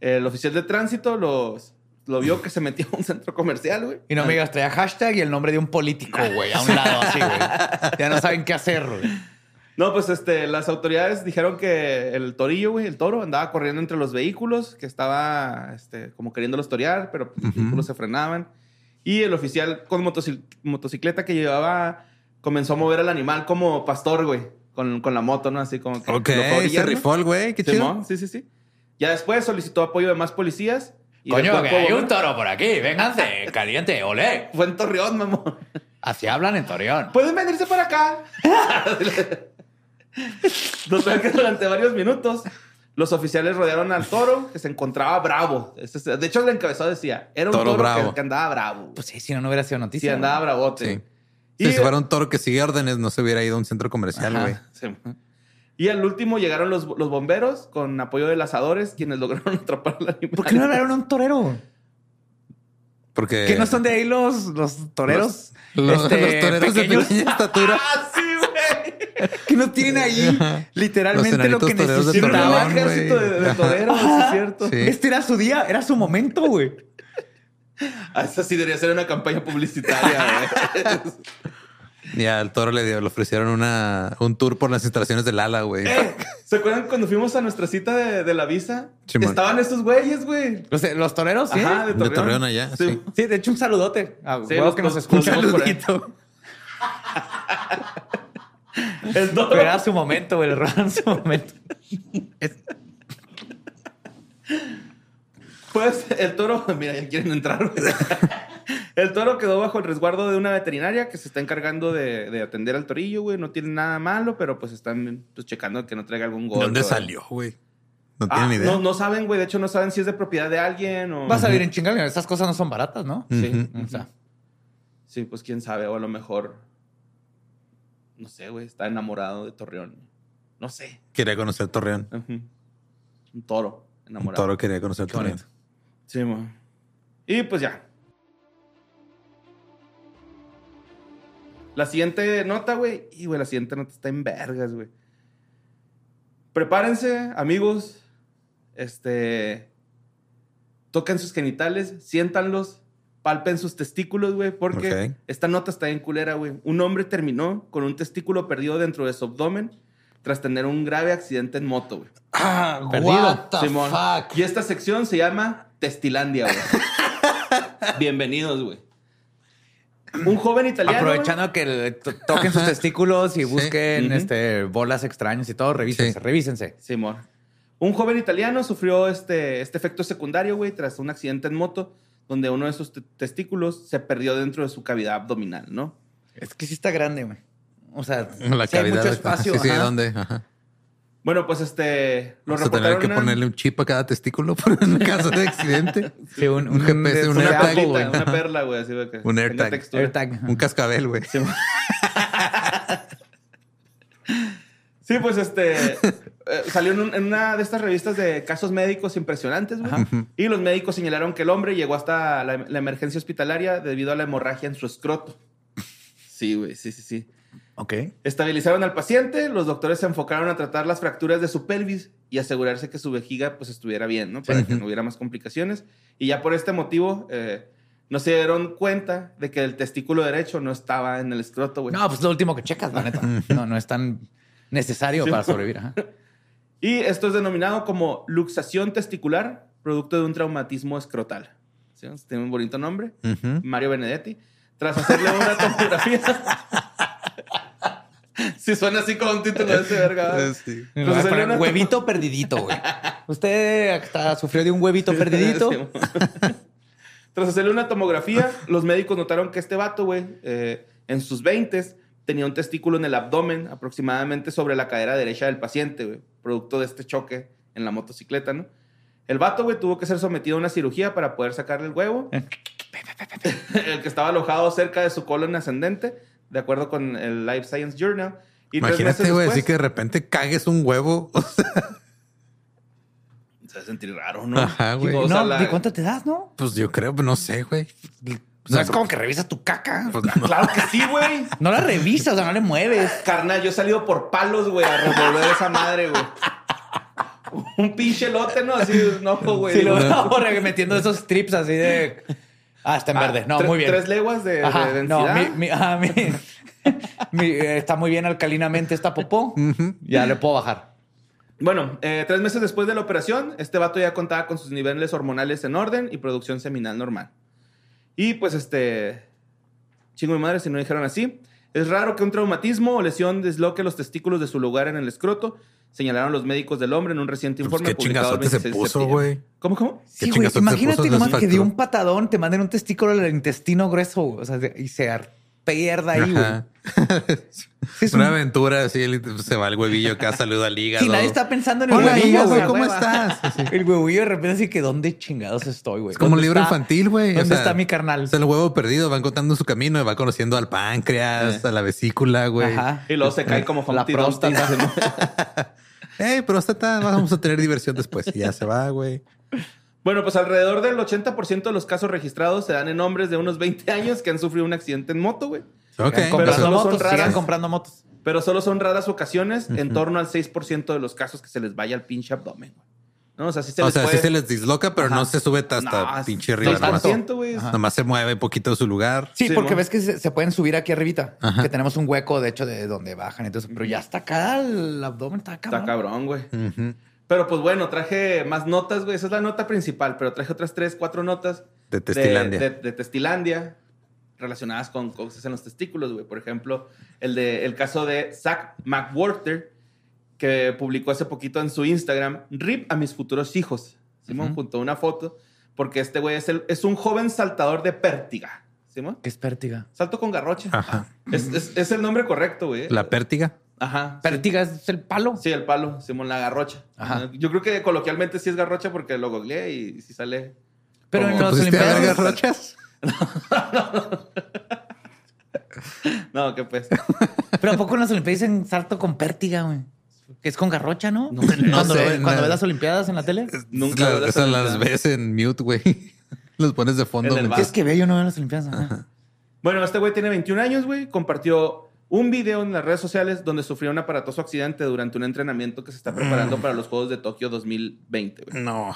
El oficial de tránsito los, lo vio que se metió a un centro comercial, güey. Y no me digas, traía hashtag y el nombre de un político, güey, a un lado así, güey. Ya no saben qué hacer, güey. No, pues este, las autoridades dijeron que el torillo, güey, el toro, andaba corriendo entre los vehículos, que estaba este, como queriéndolos torear, pero pues, los Ujú. vehículos se frenaban. Y el oficial con motoci- motocicleta que llevaba comenzó a mover al animal como pastor, güey, con, con la moto, ¿no? Así como que Ok, lo se rifó el güey, qué chido. Sí, sí, sí. Ya después solicitó apoyo de más policías. y Coño, que hay un toro por aquí. Vénganse, caliente, olé. Fue en Torreón, mamón. Así hablan en Torreón. ¿Pueden venirse para acá? Total que durante varios minutos los oficiales rodearon al toro que se encontraba bravo. Ese es- De hecho, el encabezado decía, era un Toro toro, bravo. que, que andaba bravo. Pues sí, si no, no hubiera sido sí, noticia. andaba güey. bravote. Sí. Y, Si fuera un toro que sigue órdenes, no se hubiera ido a un centro comercial, güey. sí. Y al último llegaron los, los bomberos con apoyo de lazadores, quienes lograron atrapar al animal. ¿Por qué no hablaron a un torero? Porque ¿Que no son de ahí los, los toreros? los, este, los toreros pequeños? de pequeña estatura. ¡Ah, sí! Que no tienen ahí literalmente lo que un Torreón, necesitaban. ejército de, de toreros, sí es cierto. Sí. Este era su día, era su momento, güey. Ah, Esa sí debería ser una campaña publicitaria, güey. Y al toro le, dio- le ofrecieron una, un tour por las instalaciones del ala, güey. ¿Se acuerdan cuando fuimos a nuestra cita de, de la visa? Estaban estos güeyes, güey. Los, los toreros, sí. Ajá, de De Torreón. Torreón allá, sí. Sí, de hecho, un saludote. A Sí, huevo los- que nos escuchan. los vemos por ahí. El. Pero era su momento, güey. Le robaron su momento. Es- Pues el toro, mira, ya quieren entrar. güey. El toro quedó bajo el resguardo de una veterinaria que se está encargando de, de atender al torillo, güey. No tiene nada malo, pero pues están pues, checando que no traiga algún ¿De golpe. dónde salió, güey? No Ah, tienen ni idea. no, no saben, güey. De hecho, no saben si es de propiedad de alguien o. Vas a vivir en chingal. Esas cosas no son baratas, ¿no? Sí. O sea, Sí, pues quién sabe. O a lo mejor. No sé, güey. Está enamorado de Torreón. No sé. Quería conocer Torreón. Un toro Un enamorado. toro quería conocer Qué Torreón. bonito. Sí, mo. Y pues ya. La siguiente nota, güey. Y, güey, la siguiente nota está en vergas, güey. Prepárense, amigos. Este. Toquen sus genitales, siéntanlos, palpen sus testículos, güey, porque esta nota está en culera, güey. Un hombre terminó con un testículo perdido dentro de su abdomen tras tener un grave accidente en moto, güey. Ah, Perdido. what the Simón. fuck. Y esta sección se llama Testilandia, güey. Bienvenidos, güey. Un joven italiano. Aprovechando que to- toquen sus testículos y busquen este, bolas extrañas y todo, revísense, Sí. revísense. Simón. Un joven italiano sufrió este, este efecto secundario, güey, tras un accidente en moto donde uno de sus te- testículos se perdió dentro de su cavidad abdominal, ¿no? Es que sí está grande, güey. O sea, La sí hay cavidad. mucho espacio. Sí, sí, ajá. ¿dónde? Ajá. Bueno, pues este, lo Vamos a tener que en- ponerle un chip a cada testículo por en caso de accidente. Sí, un, Un GPS, un de una AirTag, güey. una perla, güey, así que Un AirTag. AirTag. Un cascabel, güey. Sí, Sí, pues este eh, salió en, un- en una de estas revistas de casos médicos impresionantes, güey. Y los médicos señalaron que el hombre llegó hasta la, la emergencia hospitalaria debido a la hemorragia en su escroto. Sí, güey, sí, sí, sí. Ok. Estabilizaron al paciente, los doctores se enfocaron a tratar las fracturas de su pelvis y asegurarse que su vejiga pues estuviera bien, ¿no? Para que no hubiera más complicaciones. Y ya por este motivo eh, no se dieron cuenta de que el testículo derecho no estaba en el escroto, güey. No, pues lo último que checas, la neta. No, no es tan necesario Sí. para sobrevivir. Ajá. Y esto es denominado como luxación testicular, producto de un traumatismo escrotal. ¿Sí? Tiene un bonito nombre. Mario Benedetti. Tras hacerle una tomografía. Si suena así como un título de ese verga. Sí. Pues una- Huevito perdidito, güey. Usted hasta sufrió de un huevito perdidito. Tras hacerle una tomografía, los médicos notaron que este vato, güey, eh, en sus 20 tenía un testículo en el abdomen, aproximadamente sobre la cadera derecha del paciente, güey, producto de este choque en la motocicleta, ¿no? El vato, güey, tuvo que ser sometido a una cirugía para poder sacarle el huevo. el que estaba alojado cerca de su colon ascendente, de acuerdo con el Life Science Journal. Y Imagínate, güey, así que de repente cagues un huevo. Se va a sentir raro, ¿no? Ajá, güey. Digo, o sea, no, la- ¿de cuánto te das, no? Pues yo creo, no sé, güey. No es como que revisas tu caca. Pues no. Claro que sí, güey. No la revisas, o sea, no le mueves. Carnal, yo he salido por palos, güey, a revolver esa madre, güey. Un pinche lote, ¿no? Así, no, güey. Sí, lo Digo, veo metiendo esos strips así de. Ah, está en verde. No, muy bien. Tres leguas de, no, mi, mi- ah, mi- mi- eh, está muy bien alcalinamente esta popó. Ya le puedo bajar. Bueno, eh, tres meses después de la operación, este vato ya contaba con sus niveles hormonales en orden y producción seminal normal. Y pues este... Chingo de madre si no dijeron así. Es raro que un traumatismo o lesión desloque los testículos de su lugar en el escroto, señalaron los médicos del hombre en un reciente Pues informe qué publicado el chingazote se 26 de puso, güey. ¿Cómo, cómo? Sí, güey. Imagínate nomás que factura? un patadón, te manden un testículo al intestino grueso, güey, o sea, y se ar- pierda ahí, güey. Es Una un- aventura, así se va el huevillo acá, saluda al hígado. Si nadie está pensando en el Hola, huevillo, güey, ¿cómo hueva. estás? Así. El huevillo de repente así que ¿dónde chingados estoy, güey? Es como un ¿Dónde libro está- infantil, güey. O ¿Dónde sea, está mi carnal? Es el huevo perdido, van contando su camino y va conociendo al páncreas, a la vesícula, güey. Ajá. Y luego se cae como La Humpty próstata. Ey, próstata, vamos a tener diversión después. Y ya se va, güey. Bueno, pues alrededor del 80% de los casos registrados se dan en hombres de unos 20 años que han sufrido un accidente en moto, güey. Ok. Pero comprando solo son motos, raras. sigan comprando motos. Pero solo son raras ocasiones, en torno al 6% de los casos que se les vaya al pinche abdomen, güey. ¿No? O sea, sí se o les sea, puede... sí se les disloca, pero no se sube hasta No, pinche arriba. Nomás, 6%, güey. nomás se mueve poquito de su lugar. Sí, Sí, porque ves que se, se pueden subir aquí arribita. Ajá. Que tenemos un hueco, de hecho, de donde bajan. Entonces, pero ya está acá el abdomen, está acá. Está cabrón, güey. Pero pues bueno, traje más notas, güey. Esa es la nota principal, pero traje otras tres, cuatro notas. De Testilandia. De, de Testilandia relacionadas con cosas en los testículos, güey. Por ejemplo, el, de, el caso de Zach McWhorter, que publicó hace poquito en su Instagram, RIP a mis futuros hijos. Simón juntó una foto, porque este güey es, el- es un joven saltador de pértiga. ¿Simón? Que es pértiga. Salto con garrocha. Ajá. Es, es- es el nombre correcto, güey. La pértiga. Ajá. sí. Pértiga es el palo. Sí, el palo, Simón, la garrocha. Ajá. Yo creo que coloquialmente sí es garrocha porque lo googleé y sí sale. Pero como- en los ¿Pusiste a ver Olimpiadas. garrochas? No, que pues. Pero ¿a poco en las Olimpiadas dicen salto con pértiga, güey? Que es con garrocha, ¿no? No sé. Cuando, sé, lo- cuando no. ves las Olimpiadas en la tele. Nunca La- las las ves en mute, güey. Los pones de fondo. En el mientras- Es que veo yo no veo las Olimpiadas. ajá. Bueno, este güey tiene 21 años, güey. Compartió un video en las redes sociales donde sufrió un aparatoso accidente durante un entrenamiento que se está preparando para los Juegos de Tokio 2020, güey. No.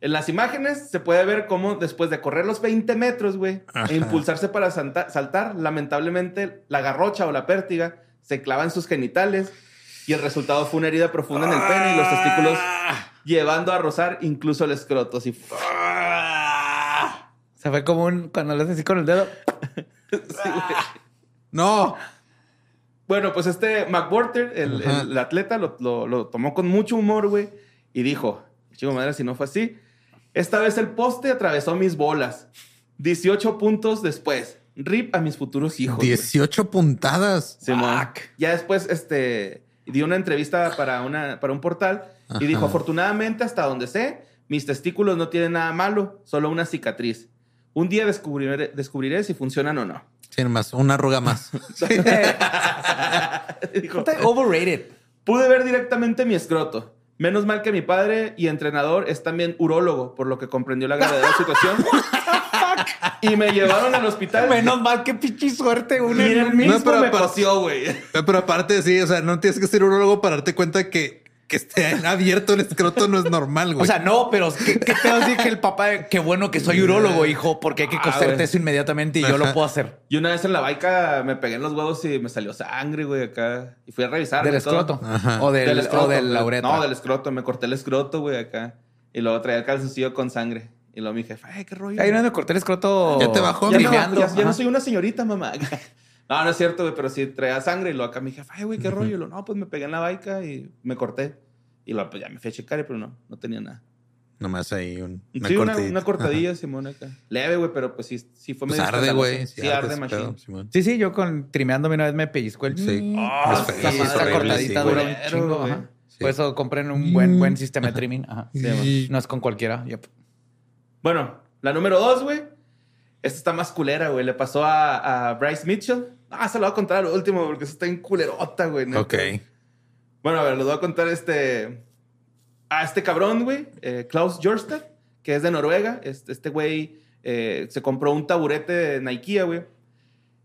En las imágenes se puede ver cómo después de correr los 20 metros, güey, e impulsarse para saltar, lamentablemente la garrocha o la pértiga se clava en sus genitales y el resultado fue una herida profunda en el pene y los testículos llevando a rozar incluso el escroto. Así. Se fue como un. Cuando lo haces así con el dedo. Sí, güey. No. Bueno, pues este McWhorter, el, el atleta, lo, lo- lo tomó con mucho humor, güey, y dijo, chico madre, si no fue así. Esta vez el poste atravesó mis bolas. 18 puntos después. Rip a mis futuros hijos. güey. 18 puntadas. Simón. Ya después, este, dio una entrevista para, una, para un portal y dijo, afortunadamente, hasta donde sé, mis testículos no tienen nada malo, solo una cicatriz. Un día descubriré, descubriré si funcionan o no. Tiene más, una arruga más. Dijo, overrated. pude ver directamente mi escroto. Menos mal que mi padre y entrenador es también urólogo, por lo que comprendió la gravedad de la situación. y me llevaron al hospital. Menos mal que pinche suerte. y Una el mismo pero me aparte- güey. Pero aparte, sí, o sea, no tienes que ser urologo para darte cuenta que, que esté abierto el escroto no es normal, güey. O sea, no, pero ¿qué, qué te vas a decir que el papá? Qué bueno que soy urólogo, hijo, porque hay que Ah, coserte eso inmediatamente y yo lo puedo hacer. Y una vez en la baica me pegué en los huevos y me salió sangre, güey, acá. Y fui a revisar. Del escroto. Ajá. O del, escroto, o del güey. laureto. No, del escroto. Me corté el escroto, güey, acá. Y luego traía el calzoncillo con sangre. Y luego mi jefa, ay, qué rollo. Ahí no me corté el escroto. Ya te bajó, ya, no, ya- ya no soy una señorita, mamá. no, no es cierto, güey, pero sí traía sangre. Y luego acá mi jefa, ay, güey, qué rollo. Y luego, no, pues me pegué en la baica y me corté. Y luego, pues ya me fui a checar, pero no, no tenía nada. Nomás ahí un, una sí, una, cortadita. una cortadilla, Simón, acá. Leve, güey, pero pues sí, sí fue Pues medio arde, güey. escandaloso. Sí, arde, machín. Sí, sí, yo con trimeándome una vez me pellizcó el. Sí. Ah, Es esa cortadita sí, dura un chingo. güey. ajá. Sí. Por eso compren un buen, buen sistema de trimming. Ajá. Sí. No es con cualquiera. Yep. Bueno, la número dos, güey. Esta está más culera, güey. Le pasó a, a Bryce Mitchell. Ah, se lo voy a contar al último porque está en culerota, güey. neta. Ok. Bueno, a ver, les voy a contar este. A este cabrón, güey. eh, Klaus Jorstad, que es de Noruega. Este este güey eh, se compró un taburete de Nike, güey.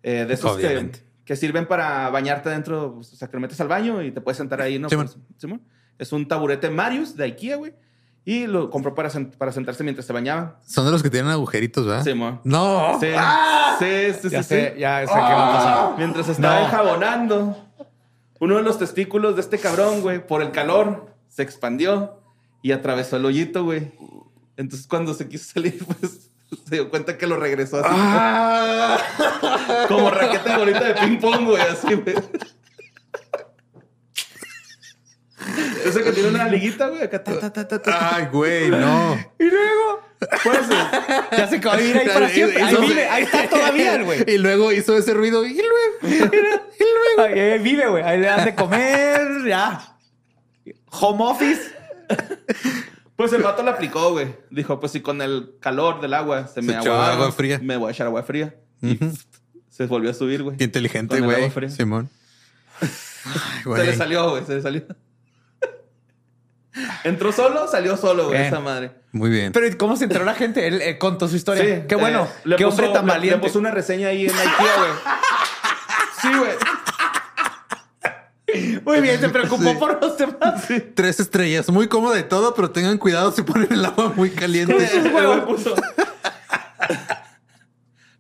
eh, de esos que, que sirven para bañarte dentro. O sea, que lo metes al baño y te puedes sentar ahí, ¿no? Sí, Pues, Simón. Es un taburete Marius de IKEA, güey. Y lo compró para, sent- para sentarse mientras se bañaba. Son de los que tienen agujeritos, ¿verdad? Simón. No. Sí, sí, sí, sí, Ya sí. sé, ya sé qué va a pasar. Mientras estaba No. enjabonando, uno de los testículos de este cabrón, güey, por el calor, se expandió y atravesó el hoyito, güey. Entonces, cuando se quiso salir, pues se dio cuenta que lo regresó así. Como raqueta de bolita de ping-pong, güey, así, güey. Ese que tiene una liguita, güey, acá. Ta, ta, ta, ta, ta. Ay, güey, no. Pues, güey. Ya se acabó de vivir ahí para siempre. Ahí vive, ahí está todavía el güey. Y luego hizo ese ruido y luego. Ahí, ahí vive, güey. Ahí le dan de comer, ya. Home office. Pues el vato la aplicó, güey. Dijo, pues si con el calor del agua se, me Se echó aguaba, agua fría. Me voy a echar agua fría. Y se volvió a subir, güey. Qué inteligente, güey. agua fría. Simón. Ay, Se le güey. salió, güey, se le salió. Entró solo, salió solo, güey, esa madre. Muy bien. Pero ¿y ¿cómo se enteró la gente? Él eh, contó su historia. Sí, Qué bueno. eh, le Qué puso- hombre tan le- valiente. Le puso una reseña ahí en IKEA, güey. Sí, güey. Muy bien, se preocupó Sí. por los demás. Tres estrellas. Muy cómodo y todo, pero tengan cuidado si ponen el agua muy caliente. El güey puso.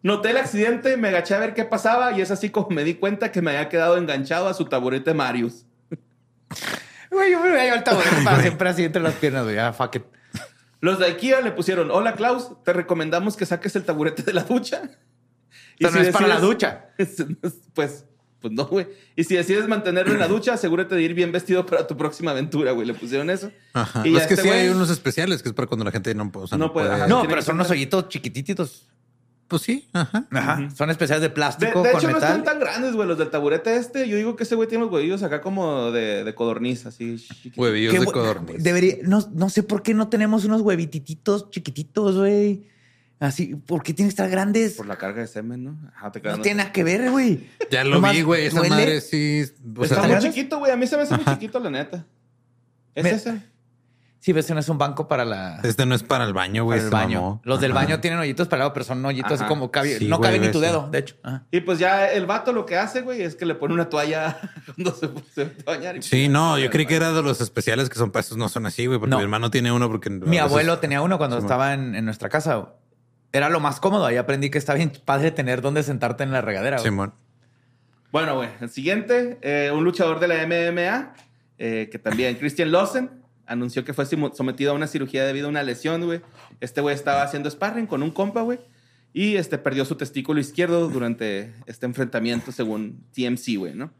Noté el accidente, me agaché a ver qué pasaba y es así como me di cuenta que me había quedado enganchado a su taburete Marius. Güey, yo me voy a llevar el taburete para siempre así entre las piernas, güey. Ah, fuck it. Los de IKEA le pusieron, hola Klaus, te recomendamos que saques el taburete de la ducha. Esto no es para la ducha. Pues, pues no, güey. Y si decides mantenerlo en la ducha, asegúrate de ir bien vestido para tu próxima aventura, güey. Le pusieron eso. Ajá. Y es que este sí güey- hay unos especiales que es para cuando la gente no, o sea, No no puede, puede. ajá. No, pero son unos hoyitos chiquititos. Pues sí, ajá. Ajá. Son especiales de De, plástico de con hecho, no están tan grandes, güey, los del taburete este. Yo digo que ese güey tiene los huevillos acá como de, de codorniz, así. Huevillos de codorniz. Debería, no, no sé por qué no tenemos unos huevititos chiquititos, güey. Así, ¿por qué tienen que estar grandes? Por la carga de semen, ¿no? Ajá, te quedas- No tiene nada que ver, güey. Ya lo Nomás vi, güey. Esa duele. madre sí. O Está sea, muy grandes? chiquito, güey. A mí se me hace muy chiquito, la neta. ¿Es Me- ese? Sí, ves, no es un banco para la este no es para el baño, güey. para el se baño. mamó. Los del Ajá. baño tienen hoyitos para el lado, pero son hoyitos así como cabe, Sí, no güey, cabe ni tu dedo, de hecho. Ajá. Y pues ya el vato lo que hace, güey, es que le pone una toalla cuando se, se a bañar. y- Sí, no, yo creí que era de los especiales que son para esos, no son así, güey, porque No. mi hermano tiene uno porque... Mi abuelo tenía uno cuando Sí, estaba en, en nuestra casa. Era lo más cómodo. Ahí aprendí que está bien padre tener donde sentarte en la regadera. güey. Simón. Bueno, güey, el siguiente, eh, un luchador de la MMA, eh, que también, Christian Lawson, anunció que fue sometido a una cirugía debido a una lesión, güey. Este güey estaba haciendo sparring con un compa, güey, y este perdió su testículo izquierdo durante este enfrentamiento, según TMC, güey, ¿no?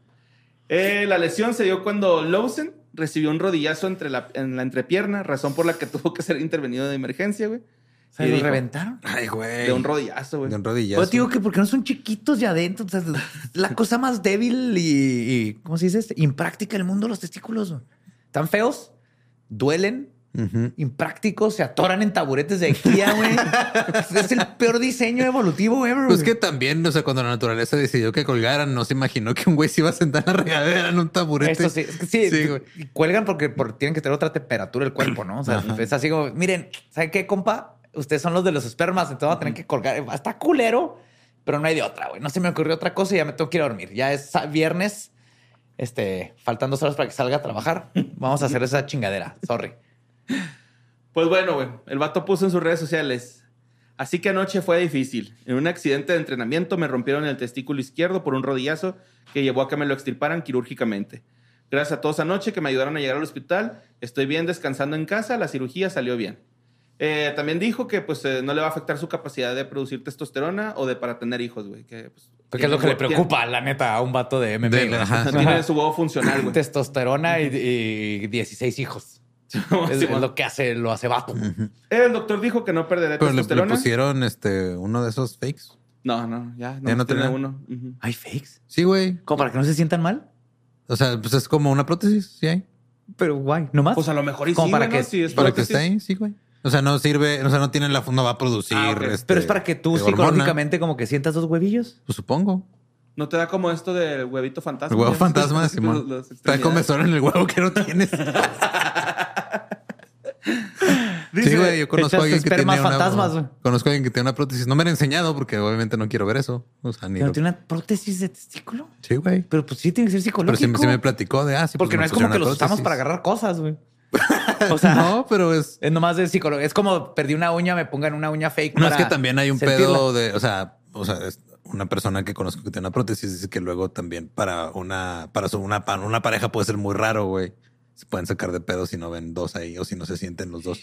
Eh, la lesión se dio cuando Lawson recibió un rodillazo entre la, en la entrepierna, razón por la que tuvo que ser intervenido de emergencia, güey. ¿Se Y lo dijo, reventaron? Ay, güey. De un rodillazo, güey. De un rodillazo. Pues digo que porque no son chiquitos de adentro. O sea, la cosa más débil y, y, ¿cómo se dice? este? Impráctica del mundo, los testículos. güey. Están feos, duelen, Ujú. imprácticos, se atoran en taburetes de IKEA, güey. es el peor diseño evolutivo ever. Pues que también, o sea, cuando la naturaleza decidió que colgaran, no se imaginó que un güey se iba a sentar en la regadera en un taburete. Esto sí, es que sí, Sí, güey. y cuelgan porque, por- tienen que tener otra temperatura el cuerpo, ¿no? O sea, es así como, miren, ¿sabe qué, compa? Ustedes son los de los espermas, entonces va a tener que colgar. Está culero, pero no hay de otra, güey. No se me ocurrió otra cosa y ya me tengo que ir a dormir. Ya es viernes, este, faltan dos horas para que salga a trabajar. Vamos a hacer esa chingadera. Sorry. Pues bueno, güey, el vato puso en sus redes sociales. Así que anoche fue difícil. En un accidente de entrenamiento me rompieron el testículo izquierdo por un rodillazo que llevó a que me lo extirparan quirúrgicamente. Gracias a todos anoche que me ayudaron a llegar al hospital. Estoy bien descansando en casa. La cirugía salió bien. Eh, también dijo que pues eh, no le va a afectar su capacidad de producir testosterona o de para tener hijos, güey. Que, pues, Porque es lo que le tiene- preocupa, la neta, a un vato de MMA. De-. Tiene su huevo funcional, güey. Testosterona y, y 16 hijos. Es, Sí, es lo que hace, lo hace vato. El doctor dijo que no perderé Pero le, le testosterona. pusieron este uno de esos fakes. No, no, ya. Ya no tiene tenía. uno. ¿Hay fakes? Sí, güey. ¿Como para que no se sientan mal? O sea, pues es como una prótesis, sí hay. Pero guay, ¿nomás? Pues a lo mejor y Como sí, para que- ¿no? Si es Para que prótesis. esté ahí, sí, güey. O sea, no sirve, o sea, no tiene la, no va a producir. Ah, este, Pero es para que tú hormona. psicológicamente como que sientas dos huevillos. Pues supongo. ¿No te da como esto del huevito fantasma? El huevo fantasma, Los- Simón. los comezón en el huevo que no tienes. Dice, sí, güey, yo conozco a alguien que tiene una, fantasmas, conozco a alguien que tiene una prótesis. No me la han enseñado porque obviamente no quiero ver eso. O sea, ni ¿Pero lo- tiene una prótesis de testículo? Sí, güey. Pero pues sí tiene que ser Pero psicológico. sí, sí me platicó de, ah, sí, pues Porque no es como que los usamos para agarrar cosas, güey. O sea, No, pero es... es nomás de psicología. Es como perdí una uña, me pongan una uña fake. No, es que también hay un sentirla. pedo de, o sea, o sea, es una persona que conozco que tiene una prótesis dice que luego también para una, para su, una, para una pareja puede ser muy raro, güey. Se pueden sacar de pedo si no ven dos ahí o si no se sienten los dos.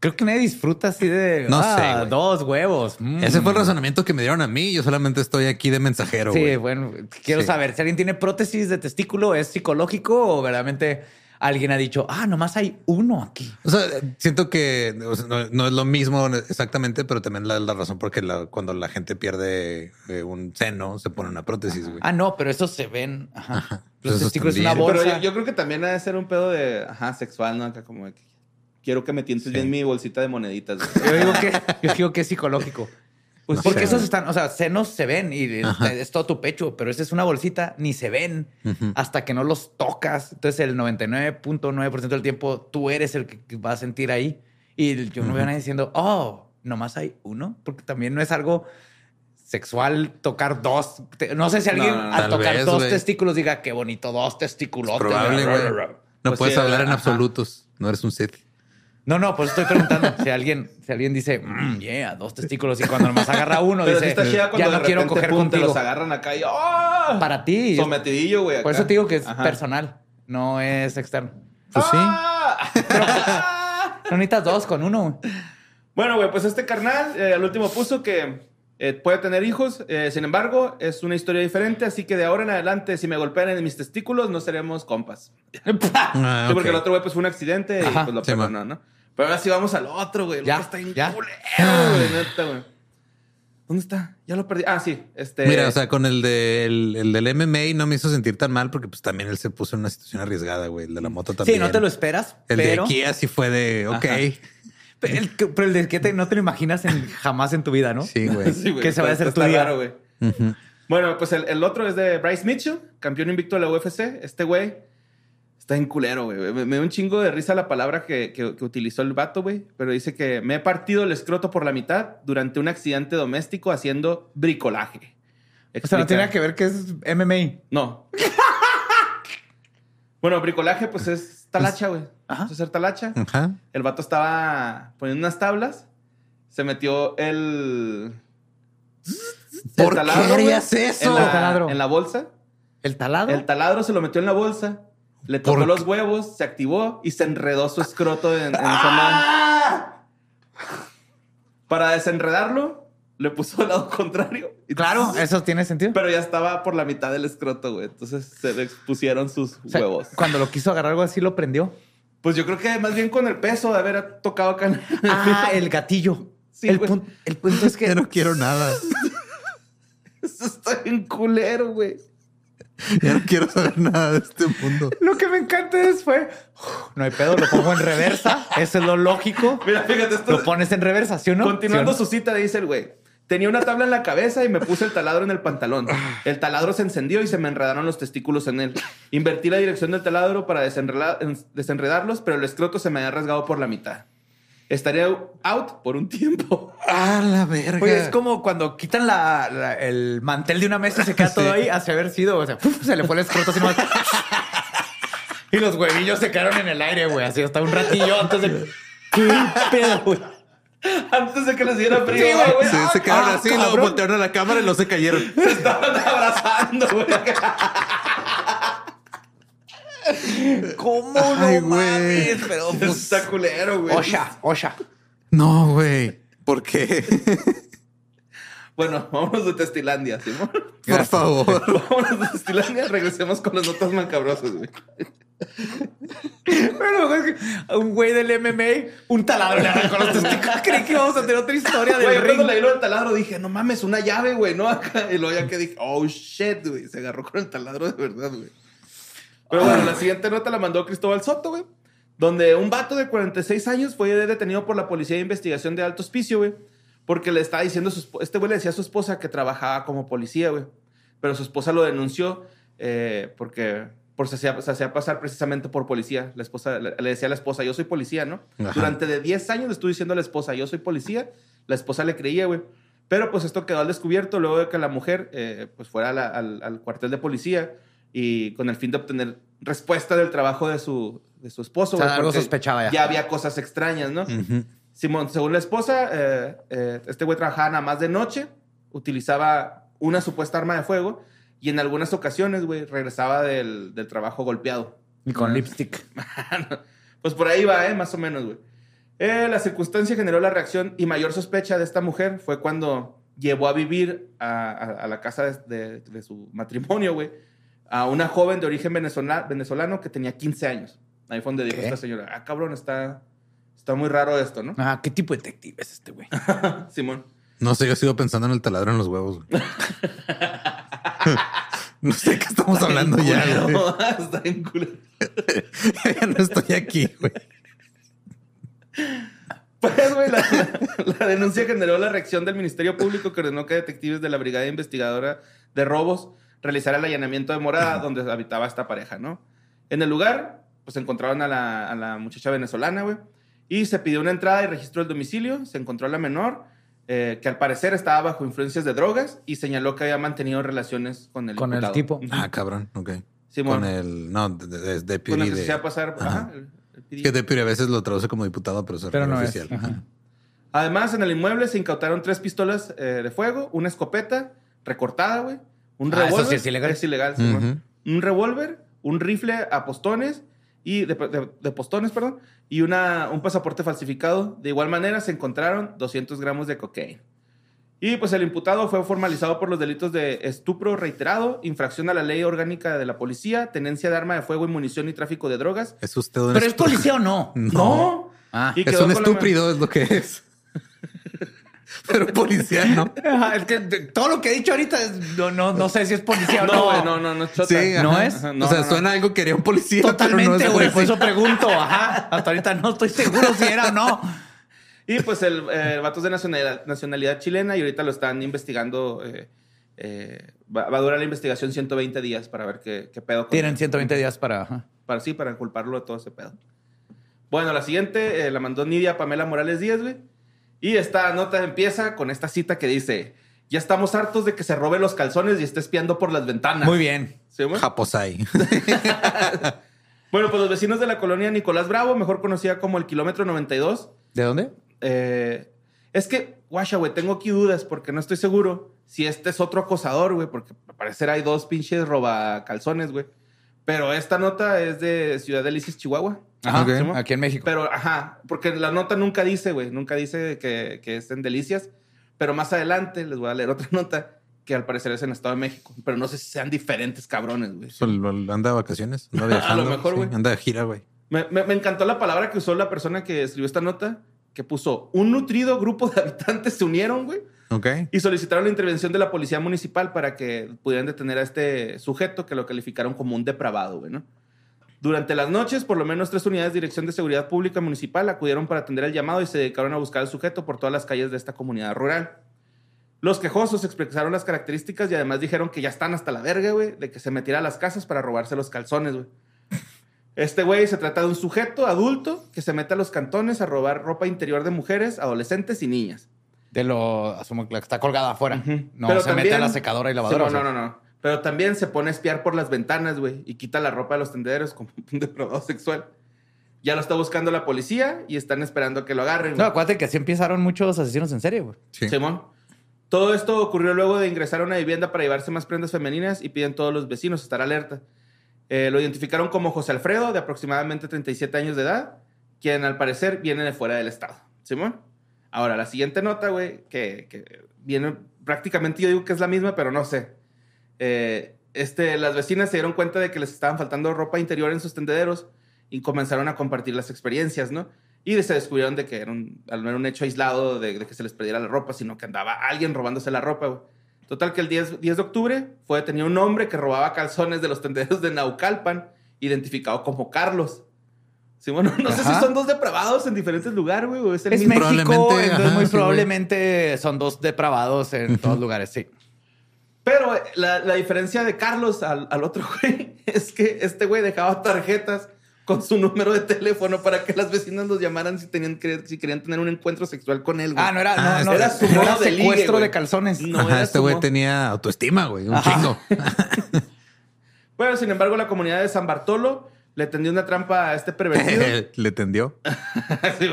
Creo que nadie disfruta así de. No ah, sé. Dos huevos. mm. Ese fue el razonamiento que me dieron a mí. Yo solamente estoy aquí de mensajero, Sí, bueno, quiero Sí. saber si alguien tiene prótesis de testículo, ¿es psicológico o verdaderamente alguien ha dicho, ah, nomás hay uno aquí? O sea, siento que o sea, no, no es lo mismo exactamente, pero también la, la razón porque la- cuando la gente pierde eh, un seno se pone una prótesis, güey. Ah, no, pero esos se ven. Ajá. Los Esos testículos es una bolsa. Pero yo, yo creo que también ha de ser un pedo de, ajá, sexual, ¿no? Acá como de que quiero que me tientes bien mi bolsita de moneditas. güey. Yo digo que, yo digo que es psicológico. Pues Porque esos están, o sea, senos se ven y es, es todo tu pecho, pero esa es una bolsita, ni se ven hasta que no los tocas. Entonces, el 99.9% del tiempo tú eres el que va a sentir ahí. Y yo no veo a nadie diciendo, oh, nomás hay uno, porque también no es algo sexual tocar dos. Te- No sé si alguien No, al tocar vez, dos testículos diga qué bonito, dos testículos. Probable, güey. No Pues puedes sí, hablar en ajá. absolutos. No eres un Sith. No, no, pues estoy preguntando si alguien, si alguien dice, "Mm, yeah, dos testículos y cuando nomás agarra uno Pero dice, ya no quiero coger pum, te contigo. los agarran acá y ¡oh! Para ti. Sometidillo, güey. Por eso te digo que es Ajá. personal, no es externo. Pues sí. ¡Ah! No necesitas dos con uno. Bueno, güey, pues este carnal eh, al último puso que eh, puede tener hijos. eh, sin embargo, es una historia diferente. Así que de ahora en adelante, si me golpean en mis testículos, no seremos compas. Ah, Sí, porque el otro güey pues fue un accidente y pues lo Sí, perdonó, ¿no? Pero ahora sí vamos al otro, güey. Ya, está bien ya. culero, güey, neta, güey. ¿Dónde está? Ya lo perdí. Ah, sí. Este... Mira, o sea, con el, de, el, el del MMA no me hizo sentir tan mal porque pues también él se puso en una situación arriesgada, güey. El de la moto también. Sí, no te lo esperas, El pero, de Kia sí fue de, ok. Pero el, que- pero el de que te- no te lo imaginas en- jamás en tu vida, ¿no? Sí, güey. Sí, güey, que se va a hacer tu día. raro, güey. Bueno, pues el, el otro es de Bryce Mitchell, campeón invicto de la UFC. Este güey está en culero, güey. Me, me da un chingo de risa la palabra que, que- que utilizó el vato, güey. Pero dice que me he partido el escroto por la mitad durante un accidente doméstico haciendo bricolaje. O sea, no Explica- tiene nada que ver que es MMA. No. bueno, bricolaje, pues es talacha, güey. Ajá. Es hacer talacha. Ajá. El vato estaba poniendo unas tablas. Se metió el. ¿Por el qué taladro, harías eso? En la, El taladro. en la bolsa. ¿El talado? El taladro se lo metió en la bolsa. Le tocó ¿Por los huevos, se activó y se enredó su escroto en, en ¡Ah! zona. Para desenredarlo, le puso al lado contrario Claro, eso tiene sentido. Pero ya estaba por la mitad del escroto, güey. Entonces se le expusieron sus O sea, huevos. Cuando lo quiso agarrar algo así, lo prendió. Pues yo creo que más bien con el peso de haber tocado acá. en- Ah, el gatillo. Sí, el, güey. pun- el punto es que Ya no quiero nada. Eso está bien culero, güey. Ya no quiero saber nada de este mundo. lo que me encanta es fue no hay pedo, lo pongo en reversa. Eso es lo lógico. Mira, fíjate, esto. Lo pones en reversa, ¿sí o no? Continuando ¿Sí o no? su cita, dice el güey. Tenía una tabla en la cabeza y me puse el taladro en el pantalón. El taladro se encendió y se me enredaron los testículos en él. Invertí la dirección del taladro para desenredarlos, pero el escroto se me había rasgado por la mitad. Estaría out por un tiempo. Ah, la verga. Oye, es como cuando quitan la- la- el mantel de una mesa y se queda todo ahí hacia haber sido. O sea, se le fue el escroto así nomás. y los huevillos se quedaron en el aire, güey. Así hasta un ratillo antes de. ¿Qué pedo, güey? Antes de que les diera frío, Sí, güey. Sí, se quedaron Ah, así, luego voltearon a la cámara y no se cayeron. Se estaban abrazando, güey. ¿Cómo no Ay, güey. mames? Pero pues. está culero, güey. Osha, Osha. No, güey. ¿Por qué? Bueno, vámonos de Testilandia, ¿sí? no? Por favor. vámonos de Testilandia. Regresemos con las notas macabrosas, güey. Pero es que a un güey del MMA, un taladro le arrancó los testículos. Creí que íbamos a tener otra historia Güey, del yo ring. cuando leí lo del taladro dije, no mames, una llave, güey, ¿no? Acá, y luego ya que dije, oh shit, güey, se agarró con el taladro de verdad, güey. Pero bueno, la siguiente nota la mandó Cristóbal Soto, güey, donde un vato de 46 años fue detenido por la Policía de Investigación de Alto Hospicio, güey, porque le estaba diciendo, su este güey le decía a su esposa que trabajaba como policía, güey, pero su esposa lo denunció eh, porque por se hacía, se hacía pasar precisamente por policía. La esposa le, le decía a la esposa, yo soy policía, ¿no? Ajá. Durante de 10 años le estuve diciendo a la esposa, yo soy policía. La esposa le creía, güey. Pero pues esto quedó al descubierto luego de que la mujer eh, pues fuera la- al, al cuartel de policía y con el fin de obtener respuesta del trabajo de su, de su esposo. O sea, algo sospechaba ya. Ya había cosas extrañas, ¿no? Ujú. Simón, según la esposa, eh, eh, este güey trabajaba nada más de noche, utilizaba una supuesta arma de fuego y en algunas ocasiones, güey, regresaba del, del trabajo golpeado. Y con lipstick. Pues por ahí va, ¿eh? Más o menos, güey. Eh, la circunstancia generó la reacción y mayor sospecha de esta mujer fue cuando llevó a vivir a, a- a la casa de, de- de su matrimonio, güey, a una joven de origen venezola- venezolano que tenía 15 años. Ahí fue donde dijo ¿Qué? esta señora, ah, cabrón, está, está muy raro esto, ¿no? Ah, ¿qué tipo de detective es este güey? Simón. No sé, yo sigo pensando en el taladro en los huevos. güey. no sé qué estamos hablando ya. güey. está bien culero. ya no estoy aquí, güey. Pues, güey, la, la- la denuncia generó la reacción del Ministerio Público que ordenó que detectives de la Brigada Investigadora de Robos realizaran el allanamiento de morada donde habitaba esta pareja, ¿no? En el lugar, pues encontraron a la, a la muchacha venezolana, güey, y se pidió una entrada y registro del domicilio. Se encontró a la menor, eh, que al parecer estaba bajo influencias de drogas y señaló que había mantenido relaciones con el Con el tipo. Ah, cabrón. Ok. Simón. Con el. No, de, de, de Con el que se de- pasar. Ajá. ajá, el- el que deputy a veces lo traduce como diputado, pero es Pero no es. oficial. Ajá. Además, en el inmueble se incautaron tres pistolas eh, de fuego, una escopeta recortada, güey, un Ah, eso revólver. sí es ilegal. Es. Un revólver, un rifle a postones y de, de- de postones, perdón, y una, un pasaporte falsificado. De igual manera, se encontraron 200 gramos de cocaína. Y pues el imputado fue formalizado por los delitos de estupro reiterado, infracción a la ley orgánica de la policía, tenencia de arma de fuego y munición y tráfico de drogas. ¿Es usted un ¿Pero es policía o no? No. Ah. Y Es un estúpido, es lo que es. pero policía no. Ajá, es que todo lo que he dicho ahorita es- no, no, no sé si es policía o no. No, güey, no, no, no, chota. Sí, ¿No ajá. es? Ajá, no, o sea, no, no. suena algo que haría un policía. pero no Totalmente, es güey. Por eso pregunto. Ajá. Hasta ahorita no estoy seguro si era o no. Y pues el, eh, el vato es de nacionalidad, nacionalidad chilena y ahorita lo están investigando. eh, eh, va, va a durar la investigación 120 días para ver qué, qué pedo. Tienen 120 días para. Para, sí, para culparlo de todo ese pedo. Bueno, la siguiente eh, la mandó Nidia Pamela Morales Díaz, güey. Y esta nota empieza con esta cita que dice: Ya estamos hartos de que se robe los calzones y esté espiando por las ventanas. Muy bien. ¿Sí, güey? Japosai. Bueno, pues los vecinos de la colonia Nicolás Bravo, mejor conocida como el kilómetro 92, ¿De dónde? Eh, es que, guacha, güey, tengo aquí dudas porque no estoy seguro si este es otro acosador, güey, porque al parecer hay dos pinches roba calzones, güey. Pero esta nota es de Ciudad Delicias, Chihuahua. Ajá. Ok. ¿Sí? Aquí en México. Pero, ajá, porque la nota nunca dice, güey, nunca dice que, que es en Delicias. Pero más adelante les voy a leer otra nota que al parecer es en Estado de México. Pero no sé si sean diferentes cabrones, güey. Pues, anda de vacaciones, anda A viajando. lo mejor, sí, güey. anda de gira, güey. Me, me- me encantó la palabra que usó la persona que escribió esta nota, que puso, un nutrido grupo de habitantes se unieron, güey, Ok. y solicitaron la intervención de la policía municipal para que pudieran detener a este sujeto que lo calificaron como un depravado, güey, ¿no? Durante las noches, por lo menos tres unidades de Dirección de Seguridad Pública Municipal acudieron para atender el llamado y se dedicaron a buscar al sujeto por todas las calles de esta comunidad rural. Los quejosos expresaron las características y además dijeron que ya están hasta la verga, güey, de que se metiera a las casas para robarse los calzones, güey. Este güey se trata de un sujeto adulto que se mete a los cantones a robar ropa interior de mujeres, adolescentes y niñas. De lo, asumo que está colgada afuera. No Pero se mete a la secadora y lavadora. Sí, o sea. no, no, no. Pero también se pone a espiar por las ventanas, güey, y quita la ropa de los tendederos como un depravado sexual. Ya lo está buscando la policía y están esperando a que lo agarren. No, acuérdate que así empezaron muchos asesinos en serie, güey. Sí. Simón. Todo esto ocurrió luego de ingresar a una vivienda para llevarse más prendas femeninas y piden todos los vecinos estar alerta. Eh, lo identificaron como José Alfredo, de aproximadamente 37 años de edad, quien al parecer viene de fuera del estado. Simón. Ahora, la siguiente nota, güey, que, que viene prácticamente, yo digo que es la misma, pero no sé. Eh, este, las vecinas se dieron cuenta de que les estaban faltando ropa interior en sus tendederos y comenzaron a compartir las experiencias, ¿no? Y se descubrieron de que era un, no era un hecho aislado de, de que se les perdiera la ropa, sino que andaba alguien robándose la ropa, güey. Total que el 10, 10 de octubre fue detenido un hombre que robaba calzones de los tendederos de Naucalpan, identificado como Carlos. Sí, bueno, no sé Ajá. si son dos depravados en diferentes lugares, güey, es el Es mismo. México, Probablemente, entonces ajá, muy sí, güey. probablemente son dos depravados en todos lugares, sí. Pero eh, la, la diferencia de Carlos al, al otro güey es que este güey dejaba tarjetas con su número de teléfono para que las vecinas los llamaran si, tenían que, si querían tener un encuentro sexual con él. güey. Ah, no era, Ah, no, no, era era, su no modo era de ligue, secuestro de calzones. No Ajá, era este güey tenía autoestima, güey. Un Ajá. chingo. Bueno, sin embargo, la comunidad de San Bartolo le tendió una trampa a este pervertido. Le tendió. Sí,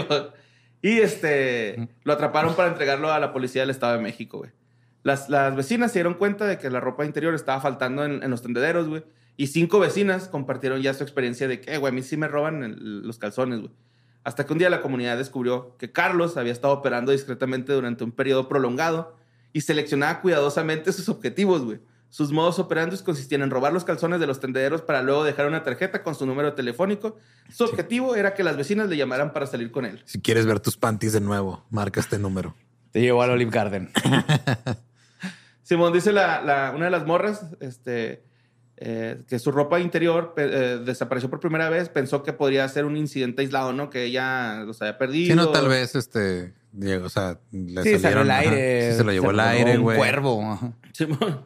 y este lo atraparon para entregarlo a la policía del Estado de México, güey. Las, las vecinas se dieron cuenta de que la ropa interior estaba faltando en, en los tendederos, güey. Y cinco vecinas compartieron ya su experiencia de que, "Eh, güey, a mí sí me roban el- los calzones, güey. Hasta que un día la comunidad descubrió que Carlos había estado operando discretamente durante un periodo prolongado y seleccionaba cuidadosamente sus objetivos, güey. Sus modos operandos consistían en robar los calzones de los tendederos para luego dejar una tarjeta con su número telefónico. Su objetivo era que las vecinas le llamaran para salir con él. Si quieres ver tus panties de nuevo, marca este número. Te llevó al Olive Garden. Simón dice la, la- una de las morras este, eh, que su ropa interior eh, desapareció por primera vez. Pensó que podría ser un incidente aislado, ¿no? Que ella los había perdido. Si no, tal vez, este, Diego, o sea, le Sí, salió salieron. el ajá, aire. sí se lo llevó el robó aire, Un güey. cuervo. ajá. Simón.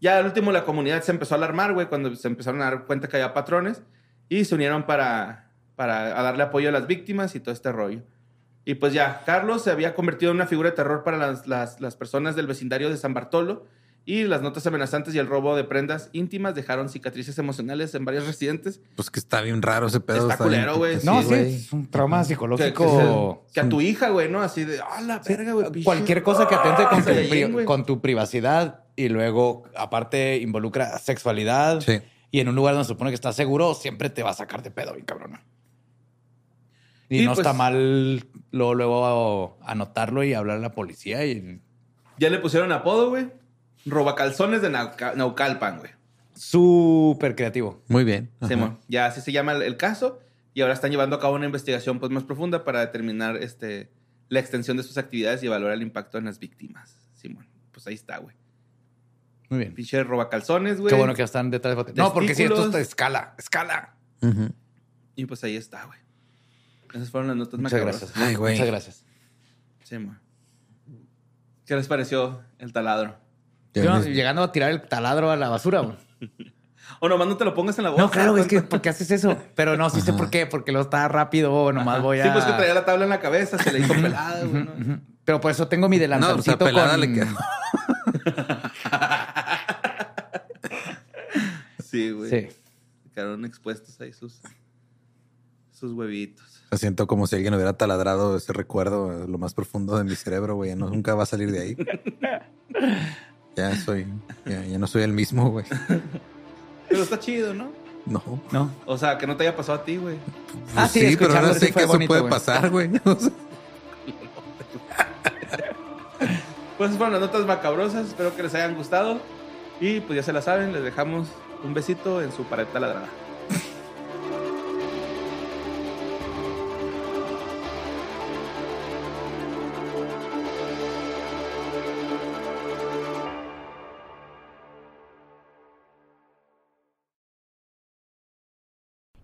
Ya al último la comunidad se empezó a alarmar, güey, cuando se empezaron a dar cuenta que había patrones y se unieron para, para a darle apoyo a las víctimas y todo este rollo. Y pues ya, Carlos se había convertido en una figura de terror para las, las, las personas del vecindario de San Bartolo y las notas amenazantes y el robo de prendas íntimas dejaron cicatrices emocionales en varios residentes. Pues que está bien raro ese pedo. Está bien- culero, güey. No, Sí, güey. es un trauma Que, que psicológico. que a tu hija, güey, ¿no? Así de, ah, la verga, güey. Cualquier cosa que atente con tu, pri- güey. con tu privacidad y luego, aparte, involucra sexualidad Sí. y en un lugar donde se supone que estás seguro, siempre te va a sacar de pedo, bien cabrona. Y, Y no pues- está mal luego, luego anotarlo y hablar a la policía. Y Ya le pusieron apodo, güey. Robacalzones de Nauca- Naucalpan, güey. súper creativo. Muy bien. Simón. Ya así se llama el, el caso y ahora están llevando a cabo una investigación pues más profunda para determinar este la extensión de sus actividades y evaluar el impacto en las víctimas. Simón. Pues ahí está, güey. Muy bien. Pinche robacalzones, güey. Qué bueno que están detrás de No, porque si esto está escala, escala. Y pues ahí está, güey. Esas fueron las notas Muchas macabrosas. gracias. Ay, güey. Muchas gracias. Simón. ¿Qué les pareció el taladro? Yo, ves- llegando a tirar el taladro a la basura. güey. O nomás no te lo pongas en la boca. No, claro, es que ¿por qué haces eso? Pero no, sí sé por qué, porque lo está rápido, nomás voy a. Sí, pues que traía la tabla en la cabeza, se le hizo pelada, güey. Pero por eso tengo mi No, o sea, delantalcito pelada con... le quedó. Sí, güey. Sí. Quedaron expuestos ahí sus, sus huevitos. Lo siento como si alguien hubiera taladrado ese recuerdo a lo más profundo de mi cerebro, güey. No- nunca va a salir de ahí. Ya soy, ya, ya no soy el mismo, güey. Pero está chido, ¿no? No. ¿No? O sea, que no te haya pasado a ti, güey. Ah, Pues sí, sí, pero ahora sí sé fue que eso bonito, puede güey. pasar, güey. O sea, Pues esas fueron las notas macabrosas. Espero que les hayan gustado. Y pues ya se la saben, les dejamos un besito en su paleta ladrada.